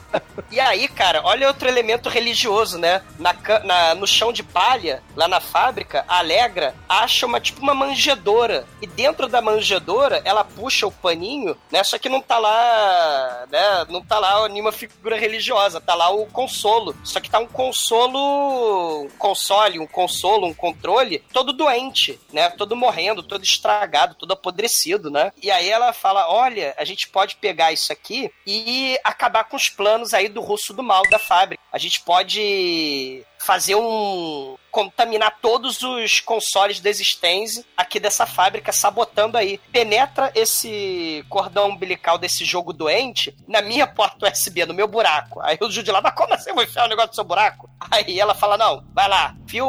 E aí, cara, olha outro elemento religioso, né? Na, na- no chão de palha, lá na fábrica, a Alegra acha uma tipo uma manjedoura. E dentro da manjedoura, ela puxa o paninho, né? Só que não tá lá, né? Não tá lá nenhuma figura religiosa, tá lá o consolo. Só que tá um consolo, um console, um consolo, um controle, todo doente, né? Todo morrendo, todo estragado, todo apodrecido, né? E aí ela fala: olha, a gente pode pegar isso aqui e acabar com os planos aí do russo do mal da fábrica. A gente pode fazer um contaminar todos os consoles da existência aqui dessa fábrica, sabotando aí. Penetra esse cordão umbilical desse jogo doente na minha porta USB, no meu buraco. Aí o Jude lá, mas como assim eu vou enfiar o negócio no seu buraco? Aí ela fala, não, vai lá, enfia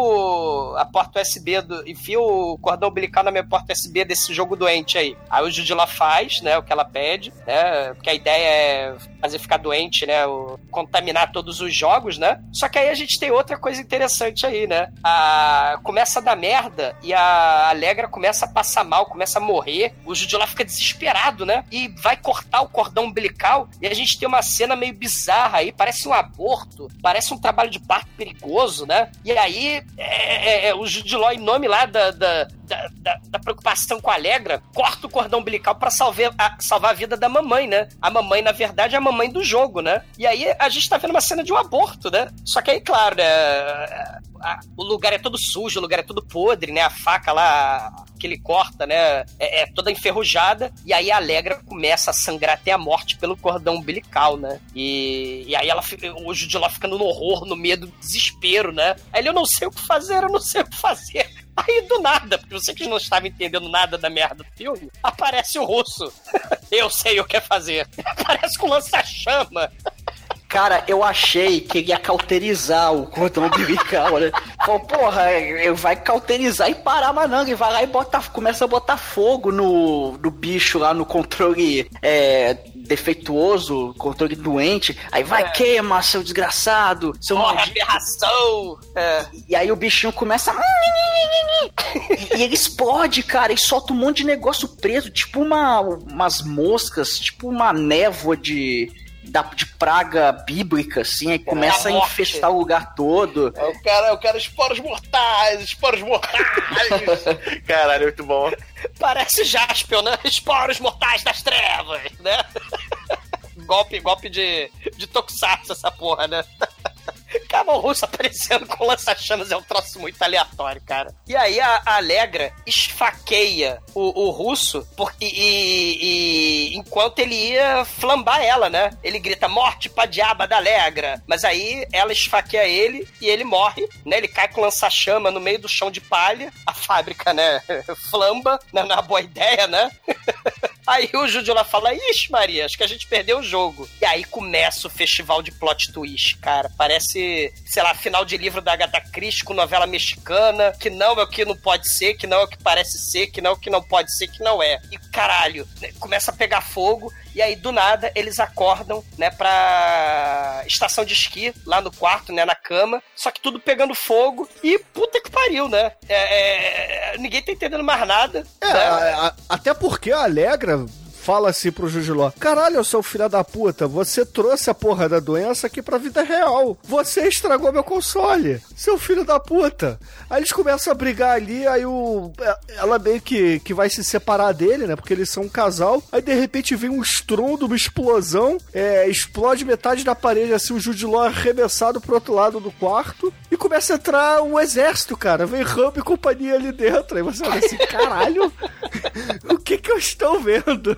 a porta USB, do, enfia o cordão umbilical na minha porta USB desse jogo doente aí. Aí o Jude lá faz, né, o que ela pede, né, porque a ideia é fazer ficar doente, né, contaminar todos os jogos, né. Só que aí a gente tem outra coisa interessante aí, né. A, começa a dar merda e a Alegra começa a passar mal, começa a morrer. O Jude fica desesperado, né, e vai cortar o cordão umbilical e a gente tem uma cena meio bizarra aí, parece um aborto, parece um trabalho de parto perigoso, né. E aí é, é, é, o Judiló, em nome lá da, da, da, da- da preocupação com a Alegra, corta o cordão umbilical pra salvar a, salvar a vida da mamãe, né? A mamãe, na verdade, é a mamãe do jogo, né? E aí a gente tá vendo uma cena de um aborto, né? Só que aí, claro, né? A- o lugar é todo sujo, o lugar é todo podre, né? A faca lá que ele corta, né? É, é toda enferrujada. E aí a Alegra começa a sangrar até a morte pelo cordão umbilical, né? E, e aí ela o Judiló ficando no horror, no medo, no desespero, né? Aí ele, eu não sei o que fazer, eu não sei o que fazer. Aí do nada, porque você que não estava entendendo nada da merda do filme, aparece o russo. Eu sei o que é fazer. Aparece com lança-chama. Cara, eu achei que ele ia cauterizar o cordão umbilical, né? Falou, porra, ele vai cauterizar e parar, mas não, ele vai lá e bota, começa a botar fogo no, no bicho lá no controle é, defeituoso, controle doente. Aí vai, É. queima, seu desgraçado, seu Porra, aberração. É. E aí o bichinho começa. E, e ele explode, cara, e solta um monte de negócio preso, tipo uma, umas moscas, tipo uma névoa de. Da, de praga bíblica, assim, aí começa a morte. infestar o lugar todo. É o cara, é o cara, esporos mortais, esporos mortais. Caralho, muito bom. Parece Jaspion, né? Esporos mortais das trevas, né? golpe, golpe de, de tokusatsu essa porra, né? Cavalo russo aparecendo com lança-chamas é um troço muito aleatório, cara. E aí a, Alegra esfaqueia o, o russo por, e, e- e enquanto ele ia flambar ela, né? Ele grita morte pra diaba da Alegra. Mas aí ela esfaqueia ele e ele morre, né? Ele cai com lança-chama no meio do chão de palha. A fábrica, né? Flamba, né? não é uma boa ideia, né? Aí o Júlio lá fala: Ixi, Maria, acho que a gente perdeu o jogo. E aí começa o festival de plot twist, cara. Parece, sei lá, final de livro da Agatha Christie com novela mexicana, que não é o que não pode ser, que não é o que parece ser, que não é o que não pode ser, que não é. E caralho, começa a pegar fogo. E aí, do nada, eles acordam, né, pra estação de esqui, lá no quarto, né, na cama. Só que tudo pegando fogo. E puta que pariu, né? É, é, ninguém tá entendendo mais nada. É, né? a- a- até porque a Alegra fala assim pro Jujiló: Caralho, seu filho da puta, você trouxe a porra da doença aqui pra vida real. Você estragou meu console, seu filho da puta. Aí eles começam a brigar ali, aí o. Ela meio que, que vai se separar dele, né? Porque eles são um casal. Aí de repente vem um estrondo, uma explosão, é, explode metade da parede, assim, o Judiló arremessado pro outro lado do quarto. E começa a entrar um exército, cara. Vem Rambo e companhia ali dentro. Aí você olha assim, caralho, o que que eu estou vendo?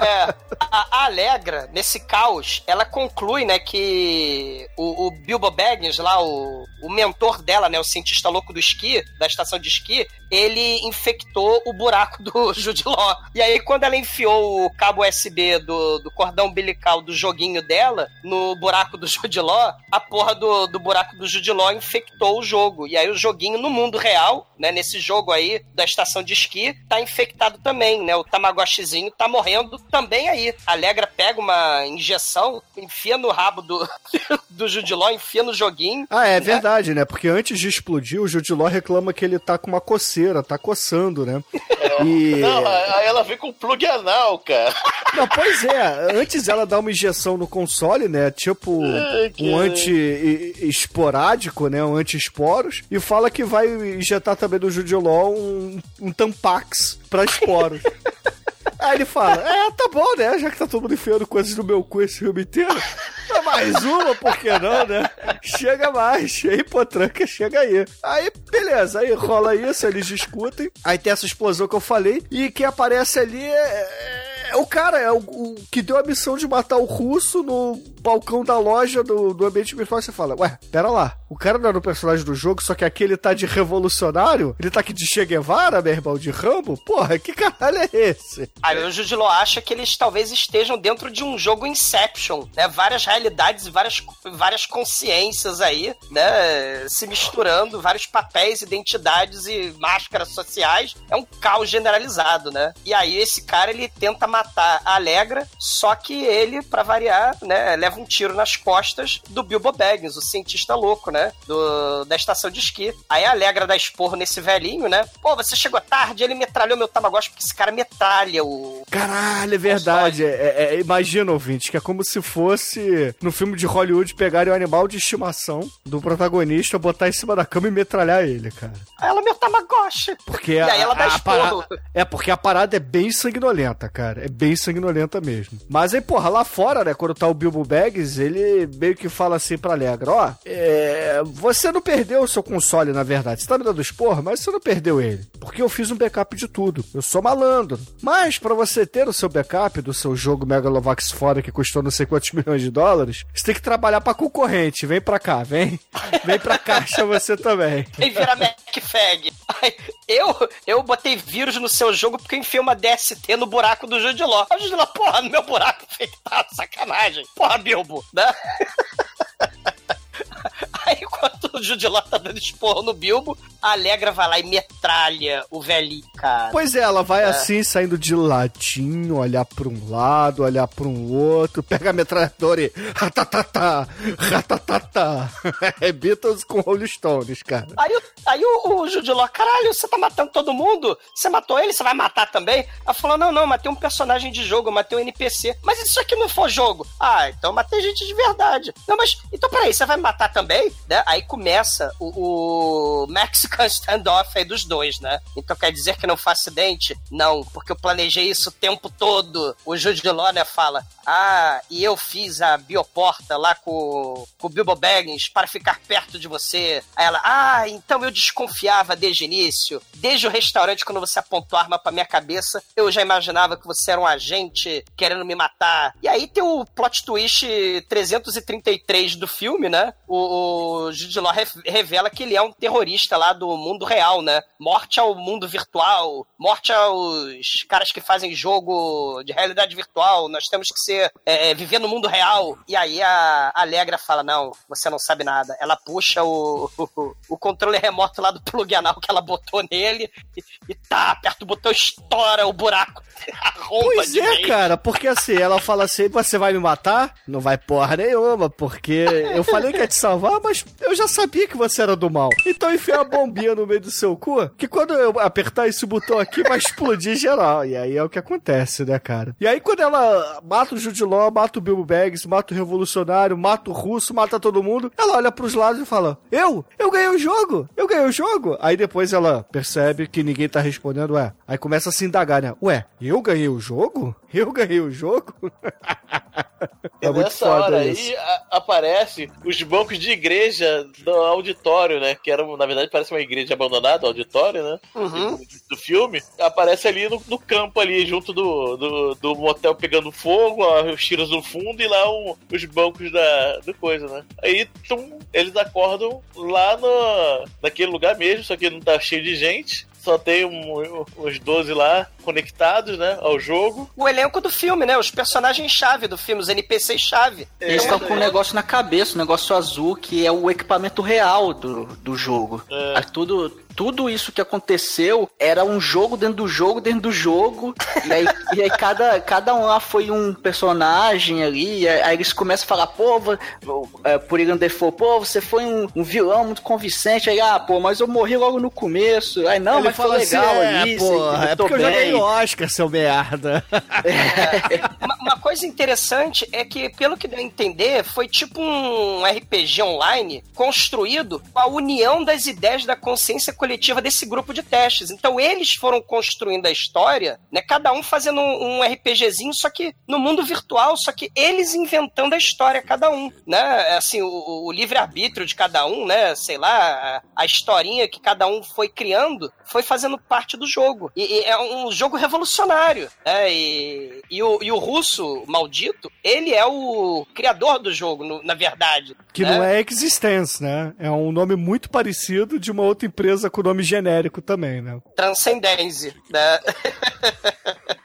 É, a, a Alegra, nesse caos, ela conclui, né, que o, o Bilbo Baggins, lá, o, o mentor dela, né, o cientista louco do esqui, da estação de esqui, ele infectou o buraco do Judiló. E aí, quando ela enfiou o cabo USB do, do cordão umbilical do joguinho dela no buraco do Judiló, a porra do, do buraco do Judiló infectou o jogo. E aí, o joguinho no mundo real, né, nesse jogo aí da estação de esqui, tá infectado também, né? O Tamagotchizinho tá morrendo também aí. A Alegra pega uma injeção, enfia no rabo do, do Judiló, enfia no joguinho. Ah, é verdade, né? Porque antes de explodir, o Judiló reclama que ele tá com uma coceira, tá coçando, né? E... Não, aí ela vem com plug anal, cara. Não, pois é, antes ela dá uma injeção no console, né? Tipo um anti-esporádico, né? Um anti-esporos. E fala que vai injetar também no Judiló um, um Tampax pra esporos. Aí ele fala, é, tá bom, né? Já que tá todo mundo enfiando coisas no meu cu esse filme inteiro. Dá mais uma, por que não, né? Chega mais. Aí, potranca, chega aí. Aí, beleza. Aí rola isso, eles discutem. Aí tem essa explosão que eu falei. E quem aparece ali é... é o cara, é o, o que deu a missão de matar o russo no, balcão da loja do, do ambiente virtual você fala, ué, pera lá, o cara não era o personagem do jogo, só que aqui ele tá de revolucionário? Ele tá aqui de Che Guevara, meu irmão, de Rambo? Porra, que caralho é esse? Aí o Judilo acha que eles talvez estejam dentro de um jogo Inception, né? Várias realidades e várias, várias consciências aí, né? Se misturando, vários papéis, identidades e máscaras sociais. É um caos generalizado, né? E aí esse cara, ele tenta matar a Alegra, só que ele, para variar, né? Um tiro nas costas do Bilbo Baggins, o cientista louco, né? Do, da estação de esqui. Aí a Alegra dá esporro nesse velhinho, né? Pô, você chegou tarde, ele metralhou meu Tamagotchi, porque esse cara metralha o... Caralho, é verdade. É, é, é, imagina, ouvinte, que é como se fosse no filme de Hollywood pegarem o animal de estimação do protagonista, botar em cima da cama e metralhar ele, cara. Aí ela meu Tamagotchi. Porque E a, aí ela dá esporro. parada, É, porque a parada é bem sanguinolenta, cara. É bem sanguinolenta mesmo. Mas aí, porra, lá fora, né, quando tá o Bilbo Baggins, ele meio que fala assim pra Alegra, ó, é, você não perdeu o seu console, na verdade. Você tá me dando esporro, mas você não perdeu ele. Porque eu fiz um backup de tudo. Eu sou malandro. Mas pra você ter o seu backup do seu jogo Megalovax fora que custou não sei quantos milhões de dólares, você tem que trabalhar pra concorrente. Vem pra cá, vem. Vem pra caixa você também. E vira MacFag. Eu, eu botei vírus no seu jogo porque enfiei uma DST no buraco do Judiló. O Judiló, porra, no meu buraco infectado, sacanagem. Porra, Bilbo, né? Aí enquanto o Judiló tá dando esporro no Bilbo, a Alegra vai lá e metralha o velhinho, cara. Pois é, ela vai assim, saindo de ladinho, olhar pra um lado, olhar pra um outro, pega a metralhadora e. Ratatatá! Ratatatá! É Beatles com Rolling Stones, cara. Aí, o- aí o, o Judiló, caralho, você tá matando todo mundo? Você matou ele, você vai matar também? Ela falou, não, não, matei um personagem de jogo, matei um NPC. Mas isso aqui não for jogo. Ah, então matei gente de verdade. Não, mas, então peraí, você vai matar também? Né? Aí começa o, o Mexican standoff aí dos dois, né? Então quer dizer que não foi acidente? Não, porque eu planejei isso o tempo todo. O Judiló, né, fala, ah, e eu fiz a bioporta lá com, com o Bilbo Baggins para ficar perto de você. Aí ela, ah, então eu desconfiava desde o início. Desde o restaurante, quando você apontou a arma pra minha cabeça, eu já imaginava que você era um agente querendo me matar. E aí tem o plot twist 333 do filme, né? O, o Jude Law re- revela que ele é um terrorista lá do mundo real, né? Morte ao mundo virtual, morte aos caras que fazem jogo de realidade virtual. Nós temos que ser é, viver no mundo real. E aí a Alegra fala: Não, você não sabe nada. Ela puxa o, o, o controle remoto lá do plug anal que ela botou nele e, e tá, aperta o botão, estoura o buraco. Pois de é, vez. cara, porque assim, ela fala assim, você vai me matar? Não vai porra nenhuma, porque eu falei que ia te salvar, mas eu já sabia que você era do mal. Então enfia a bombinha no meio do seu cu, que quando eu apertar esse botão aqui, vai explodir geral. E aí é o que acontece, né, cara? E aí quando ela mata o Judiló, mata o Bilbo Baggins, mata o Revolucionário, mata o Russo, mata todo mundo, ela olha pros lados e fala, eu? Eu ganhei o jogo? Eu ganhei o jogo? Aí depois ela percebe que ninguém tá respondendo, ué. Aí começa a se indagar, né? Ué, eu ganhei o jogo? Eu ganhei o jogo? E É muito nessa foda hora isso. aí a- aparece os bancos de igreja do auditório, né? Que era, na verdade, parece uma igreja abandonada, o auditório, né? Uhum. Do, do filme. Aparece ali no, no campo ali, junto do, do, do motel pegando fogo, ó, os tiros no fundo e lá um- os bancos da, do coisa, né? Aí tum, eles acordam lá no, naquele lugar mesmo, só que não tá cheio de gente. Só tem um- uns 12 lá conectados, né, ao jogo. O elenco do filme, né? Os personagens-chave do filme, os NPCs-chave. Eles estão com um negócio na cabeça, um negócio azul, que é o equipamento real do, do jogo. É. Ah, Tudo, tudo isso que aconteceu era um jogo dentro do jogo, dentro do jogo. E aí, e aí cada, cada um lá foi um personagem ali. e aí aí eles começam a falar, pô, é, por Irã Defoe, pô, você foi um, um vilão muito convincente. Aí, ah, pô, mas eu morri logo no começo. Aí, não, Ele mas foi fala legal assim, ali. é, porra, é porque eu joguei bem." Oscar, seu merda. Uma, uma coisa interessante é que, pelo que deu a entender, foi tipo um RPG online construído com a união das ideias da consciência coletiva desse grupo de testes. Então eles foram construindo a história, né? Cada um fazendo um, um RPGzinho, só que no mundo virtual, só que eles inventando a história, cada um, né? Assim, o, o livre-arbítrio de cada um, né? Sei lá, a, a historinha que cada um foi criando foi fazendo parte do jogo. E, e é um jogo revolucionário, né? E, e, o, e o russo, maldito, ele é o criador do jogo, no- na verdade. Que né? não é Existence, né? É um nome muito parecido de uma outra empresa com nome genérico também, né? Transcendence, né?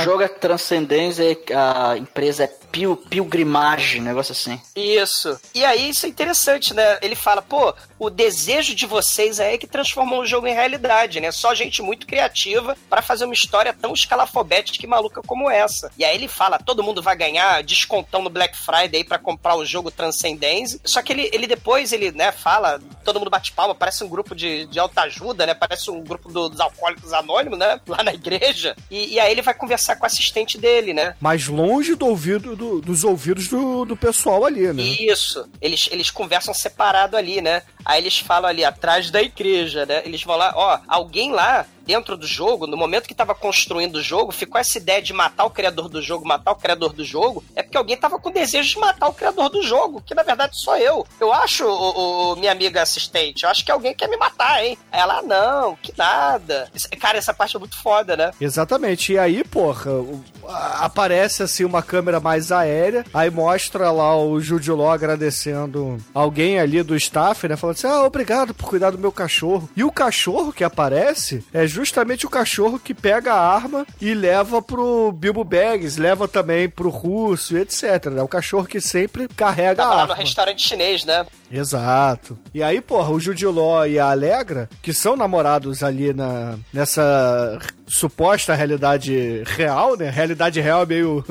O jogo é Transcendência e a empresa é Pil, Pilgrimage, um negócio assim. Isso. E aí isso é interessante, né? Ele fala, pô, o desejo de vocês é que transformou o jogo em realidade, né? Só gente muito criativa para fazer uma história tão escalafobética e maluca como essa. E aí ele fala, todo mundo vai ganhar descontão no Black Friday aí para comprar o jogo Transcendence. Só que ele, ele depois, ele, né, fala, todo mundo bate palma, parece um grupo de, de alta ajuda, né? Parece um grupo do- dos alcoólicos anônimos, né? Lá na igreja. E, e aí ele vai conversar com o assistente dele, né? Mas longe do ouvido do- dos ouvidos do, do pessoal ali, né? Isso. Eles, eles conversam separado ali, né? Aí eles falam ali atrás da igreja, né? Eles vão lá, ó, alguém lá dentro do jogo, no momento que tava construindo o jogo, ficou essa ideia de matar o criador do jogo, matar o criador do jogo, é porque alguém tava com desejo de matar o criador do jogo, que na verdade sou eu. Eu acho, o, o- minha amiga assistente, eu acho que alguém quer me matar, hein? Aí Ela, "Ah, não, que nada. Cara, essa parte é muito foda, né? Exatamente. E aí, porra, aparece assim uma câmera mais aérea, aí mostra lá o Jude agradecendo alguém ali do staff, né? Falando assim: ah, obrigado por cuidar do meu cachorro. E o cachorro que aparece é justamente o cachorro que pega a arma e leva pro Bilbo Baggins, leva também pro Russo, etc. né? O cachorro que sempre carrega Tava a lá no arma. restaurante chinês, né? Exato. E aí, porra, o Jude Law e a Alegra, que são namorados ali na, nessa suposta realidade real, né? Realidade real é meio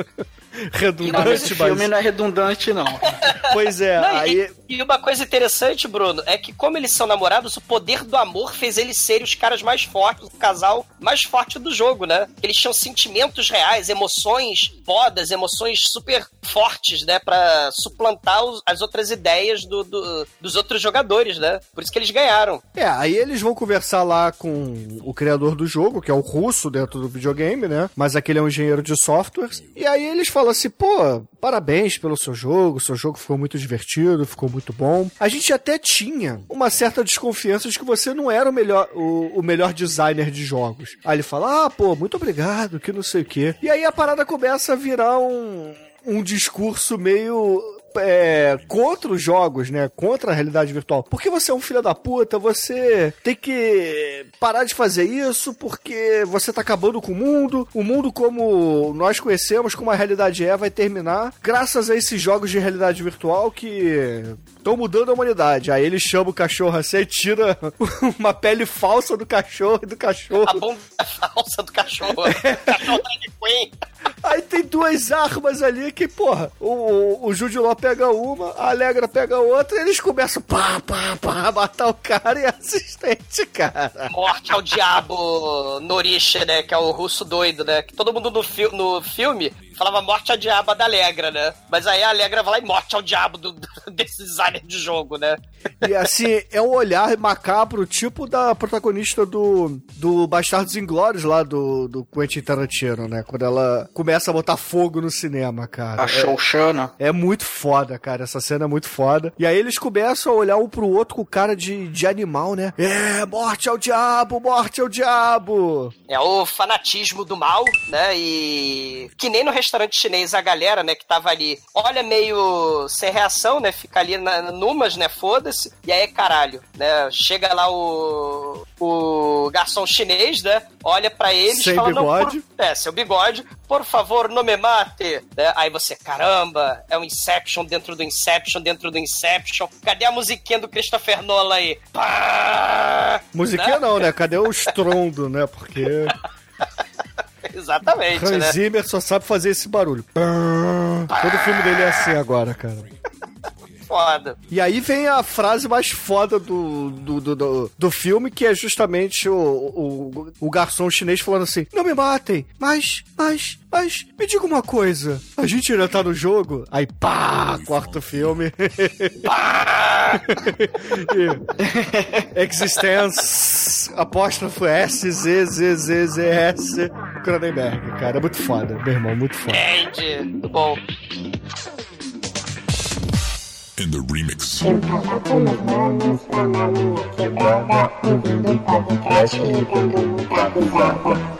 redundante, esse mas... filme não é redundante, não. Pois é, Não, aí... e, e uma coisa interessante, Bruno, é que como eles são namorados, o poder do amor fez eles serem os caras mais fortes, o casal mais forte do jogo, né? Eles tinham sentimentos reais, emoções fodas, emoções super fortes, né? Pra suplantar os- as outras ideias do- do- dos outros jogadores, né? Por isso que eles ganharam. É, aí eles vão conversar lá com o criador do jogo, que é o russo dentro do videogame, né? Mas aquele é um engenheiro de softwares. E aí eles falam assim, pô, parabéns pelo seu jogo, seu jogo ficou muito divertido, ficou muito bom. A gente até tinha uma certa desconfiança de que você não era o melhor, o, o melhor designer de jogos. Aí ele fala, ah, pô, muito obrigado, que não sei o quê. E aí a parada começa a virar um, um discurso meio é, contra os jogos, né? Contra a realidade virtual. Porque você é um filho da puta, você tem que parar de fazer isso porque você tá acabando com o mundo. O mundo como nós conhecemos, como a realidade é, vai terminar graças a esses jogos de realidade virtual que estão mudando a humanidade. Aí ele chama o cachorro assim e tira uma pele falsa do cachorro e do cachorro. A bunda falsa do cachorro. cachorro drag queen. Aí tem duas armas ali que, porra, o, o, o Jude Law pega uma, a Alegra pega outra e eles começam pá, pá, pá, a matar o cara e a assistente, cara. Morte ao diabo Norisha, né? Que é o russo doido, né? Que todo mundo no, fi no filme falava morte ao diabo da Alegra, né? Mas aí a Alegra vai lá e morte ao diabo do, desse designer de jogo, né? E assim, é um olhar macabro, tipo da protagonista do, do Bastardos Inglórios lá do, do Quentin Tarantino, né? Quando ela começa a botar fogo no cinema, cara. A Showshana. É muito foda, cara. Essa cena é muito foda. E aí eles começam a olhar um pro outro com cara de, de animal, né? É, morte ao diabo, morte ao diabo. É o fanatismo do mal, né? E que nem no restaurante chinês a galera, né, que tava ali, olha meio sem reação, né? Fica ali na, numas, né? Foda-se. E aí, caralho, né? Chega lá o o garçom chinês, né? Olha pra eles Sem fala, "Não, bigode." por- é, seu bigode. Por favor, não me mate. Né? Aí você, caramba, é um Inception dentro do Inception, dentro do Inception. Cadê a musiquinha do Christopher Nolan aí? Pá! Musiquinha Né? não, né? Cadê o estrondo, né? Porque Exatamente, Hans né? Zimmer só sabe fazer esse barulho. Todo filme dele é assim agora, cara. Foda. E aí vem a frase mais foda do, do, do, do, do filme, que é justamente o, o, o garçom chinês falando assim: Não me matem, mas, mas, mas, me diga uma coisa. A gente ainda tá no jogo? Aí pá, corta o filme. E- Existence, apóstrofo S, Z, Z, Z, Z, S, Cronenberg, cara. É muito foda, meu irmão, muito foda. Entende? Muito bom. In the remix. Eu tava com meus manos lá na minha quebrada, ouvindo podcast e dando muita risada.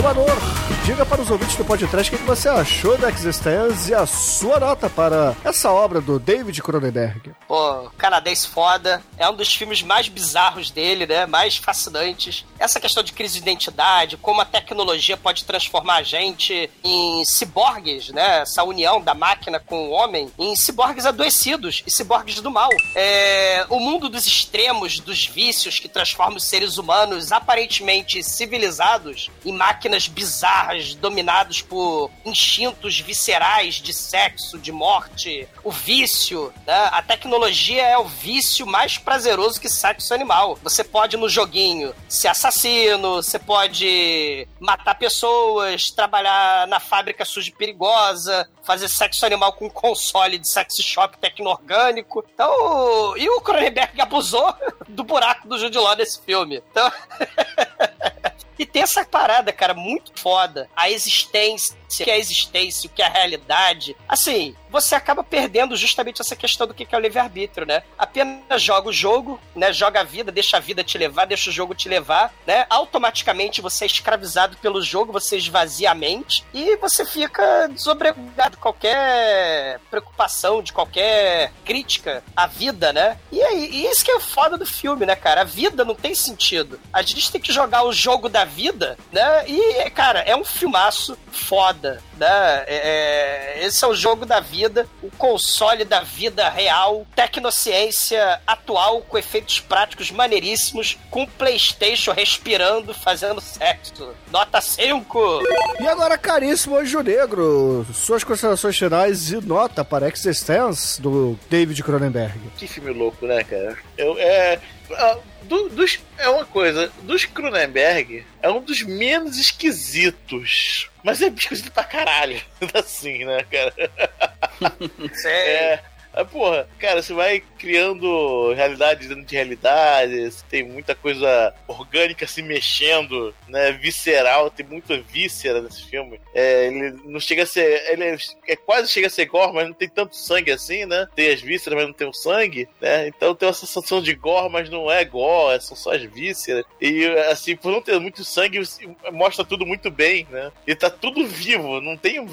Exumador, diga para os ouvintes do podcast o que você achou da Existence e a sua nota para essa obra do David Cronenberg. Pô, canadense foda. É um dos filmes mais bizarros dele, né? Mais fascinantes. Essa questão de crise de identidade, como a tecnologia pode transformar a gente em ciborgues, né? Essa união da máquina com o homem, em ciborgues adoecidos e ciborgues do mal. É... O mundo dos extremos, dos vícios que transformam os seres humanos aparentemente civilizados em máquinas bizarras dominados por instintos viscerais de sexo, de morte, o vício, né? A tecnologia é o vício mais prazeroso que sexo animal. Você pode no joguinho ser assassino, você pode matar pessoas, trabalhar na fábrica suja e perigosa, fazer sexo animal com console de sex shop tecno-orgânico. Então, e o Cronenberg abusou do buraco do Jude Law nesse filme. Então, E tem essa parada, cara, muito foda. A existência, o que é a existência, o que é a realidade. Assim, você acaba perdendo justamente essa questão do que é o livre-arbítrio, né? Apenas joga o jogo, né? Joga a vida, deixa a vida te levar, deixa o jogo te levar, né? Automaticamente você é escravizado pelo jogo, você esvazia a mente e você fica desobrigado de qualquer preocupação, de qualquer crítica à vida, né? E, e isso que é o foda do filme, né, cara? A vida não tem sentido. A gente tem que jogar o jogo da vida, né? E, cara, é um filmaço foda, né? É, é, esse é o jogo da vida, o console da vida real, tecnociência atual com efeitos práticos maneiríssimos, com PlayStation respirando, fazendo sexo. Nota 5! E agora, caríssimo Anjo Negro, suas considerações finais e nota para Existence do David Cronenberg. Que filme louco, né, cara? Eu, é, do- dos, é uma coisa, dos Cronenberg é um dos menos esquisitos. Mas é esquisito pra caralho. Assim, né, cara? É. Ah, porra, cara, você vai criando realidade dentro de realidade, você tem muita coisa orgânica se mexendo, né? Visceral, tem muita víscera nesse filme. É, ele não chega a ser. Ele é, é quase chega a ser gore, mas não tem tanto sangue assim, né? Tem as vísceras, mas não tem o sangue, né? Então tem uma sensação de gore, mas não é gore, são só as vísceras. E assim, por não ter muito sangue, mostra tudo muito bem, né? E tá tudo vivo, não tem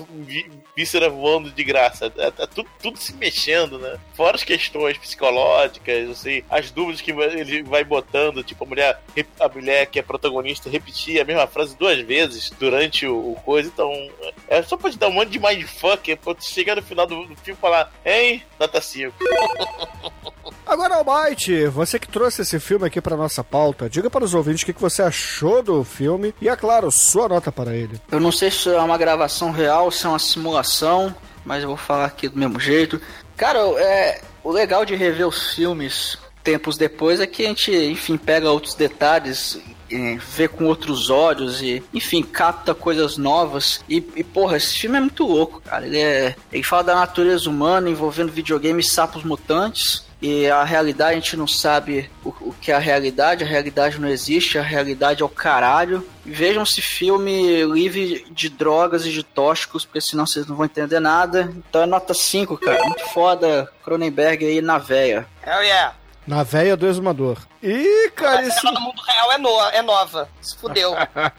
víscera voando de graça. Tá, tá tudo, tudo se mexendo, né? Fora as questões psicológicas, assim, as dúvidas que ele vai botando, tipo, a mulher, a mulher que é protagonista repetir a mesma frase duas vezes durante o, o coisa, então é só pra te dar um monte de mindfuck, pra tu chegar no final do, do filme e falar, hein, nota 5. Agora, Almighty, você que trouxe esse filme aqui pra nossa pauta, diga para os ouvintes o que que você achou do filme e, é claro, sua nota para ele. Eu não sei se é uma gravação real, se é uma simulação, mas eu vou falar aqui do mesmo jeito. Cara, é, o legal de rever os filmes tempos depois é que a gente, enfim, pega outros detalhes, vê com outros olhos e, enfim, capta coisas novas. E, e, porra, esse filme é muito louco, cara. Ele, é, ele fala da natureza humana envolvendo videogame e sapos mutantes. E a realidade a gente não sabe o, o que é a realidade, a realidade não existe, a realidade é o caralho. Vejam esse filme livre de drogas e de tóxicos, porque senão vocês não vão entender nada. Então é nota 5, cara. Muito foda. Cronenberg aí na véia. Hell yeah! Na véia do exumador. Ih, caríssimo. no mundo real é, no, é nova. Se fudeu.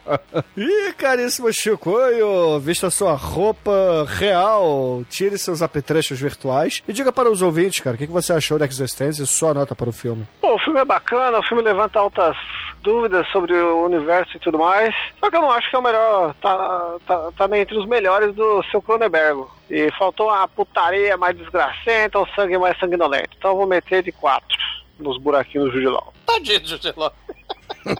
Ih, caríssimo Chicoio, vista sua roupa real, tire seus apetrechos virtuais e diga para os ouvintes, cara, o que que você achou da Existência e sua nota para o filme. Pô, o filme é bacana, o filme levanta altas dúvidas sobre o universo e tudo mais. Só que eu não acho que é o melhor. Tá, tá, tá entre os melhores do seu Cronenberg. E faltou uma putaria mais desgracenta, um sangue mais sanguinolento. Então eu vou meter de quatro nos buraquinhos do Judilão. Tadinho, Juscelão.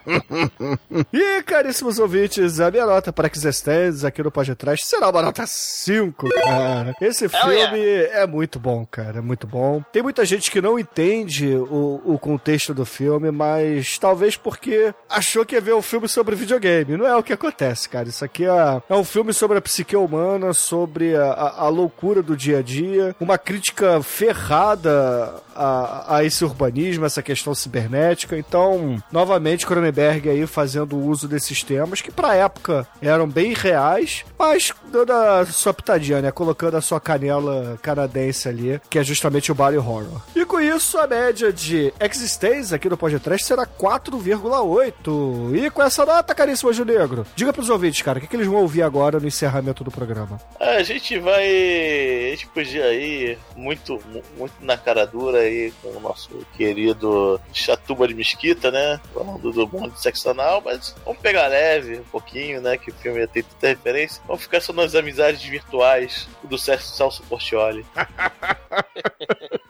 E, caríssimos ouvintes, a minha nota para Existência aqui no podcast será uma nota 5, cara. Esse Hell filme é muito bom, cara, é muito bom. Tem muita gente que não entende o, o contexto do filme, mas talvez porque achou que ia ver um filme sobre videogame. Não é o que acontece, cara. Isso aqui é, é um filme sobre a psique humana, sobre a, a- a loucura do dia a dia, uma crítica ferrada a, a esse urbanismo, essa questão cibernética. Então, novamente, Cronenberg aí fazendo uso desses temas que pra época eram bem reais, mas dando a sua pitadinha, né? Colocando a sua canela canadense ali, que é justamente o body horror. E com isso, a média de Existência aqui no podcast será 4,8. E com essa nota, caríssimo Anjo Negro, diga pros ouvintes, cara, o que, que eles vão ouvir agora no encerramento do programa? A gente vai. A gente podia ir muito, mu- muito na cara dura aí com o nosso querido Chatuba de Mesquita, né? Falando do mundo seccional, mas vamos pegar leve um pouquinho, né? Que o filme tem tanta referência. Vamos ficar só nas amizades virtuais do Celso Portioli.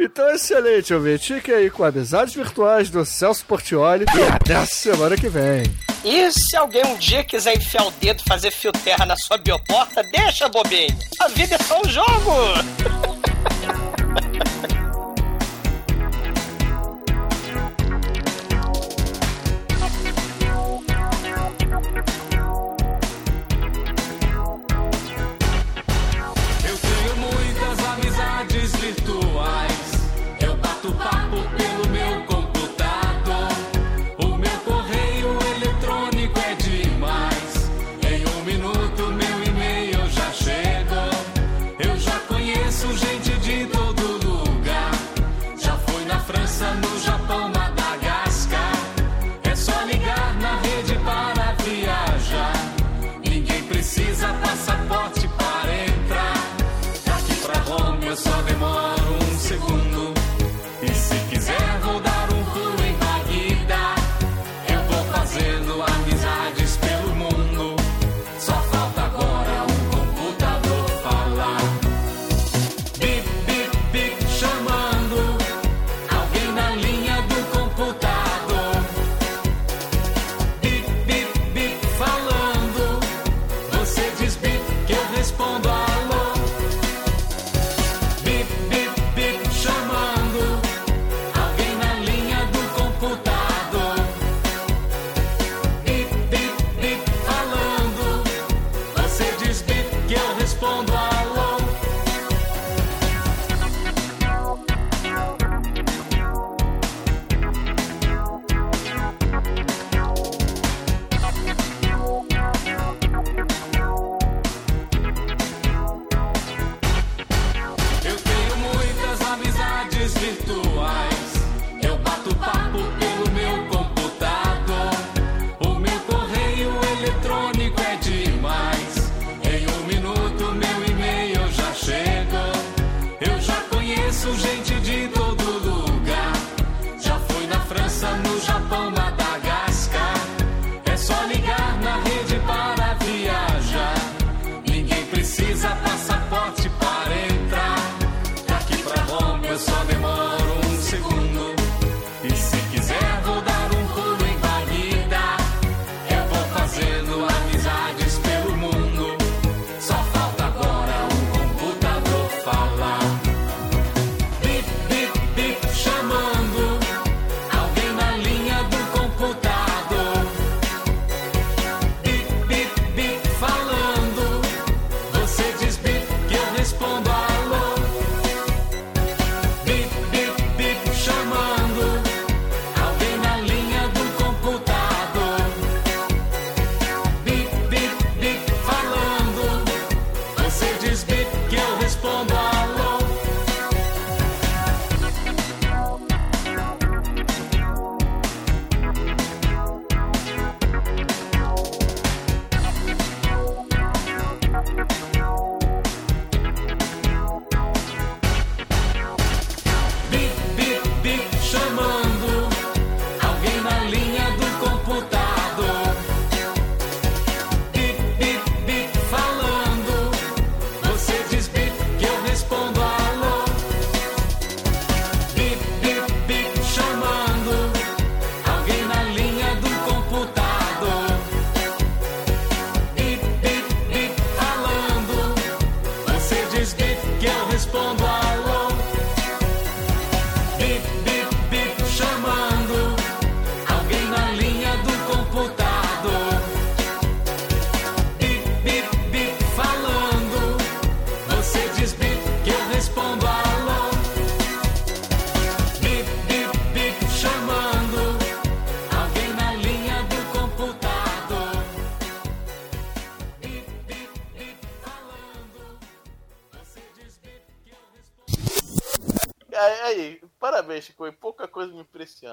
Então, excelente, ouvinte. Fique aí com amizades virtuais do Celso Portioli e até a semana que vem. E se alguém um dia quiser enfiar o dedo e fazer fio terra na sua bioporta, deixa, bobinho. A vida é só um jogo.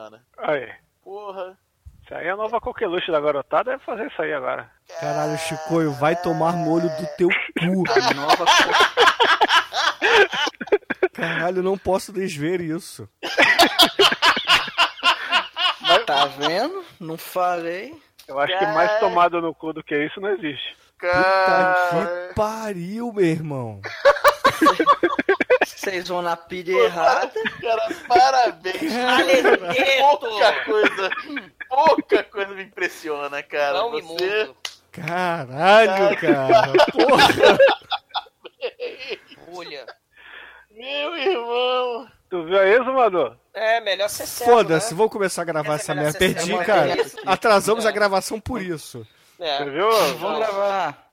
impressiona. Aí. Porra. Isso aí é a nova coqueluche da garotada, é fazer isso aí agora. Caralho, Chicoio, vai tomar molho do teu cu. A nova Caralho, não posso desver isso. Tá vendo? Não falei. Eu acho que mais tomada no cu do que isso não existe. Puta que pariu, meu irmão. Vocês vão na pilha errada. Cara, parabéns. pouca coisa. Pouca coisa me impressiona, cara. Não me Você. Caralho, cara. Porra. Olha. Meu irmão. Tu viu aí, Zumador? É, melhor ser certo, Foda-se, né? vamos começar a gravar essa melhor merda. ser Perdi, cara. é. Atrasamos É. a gravação por isso. É. Você viu? Vamos gravar.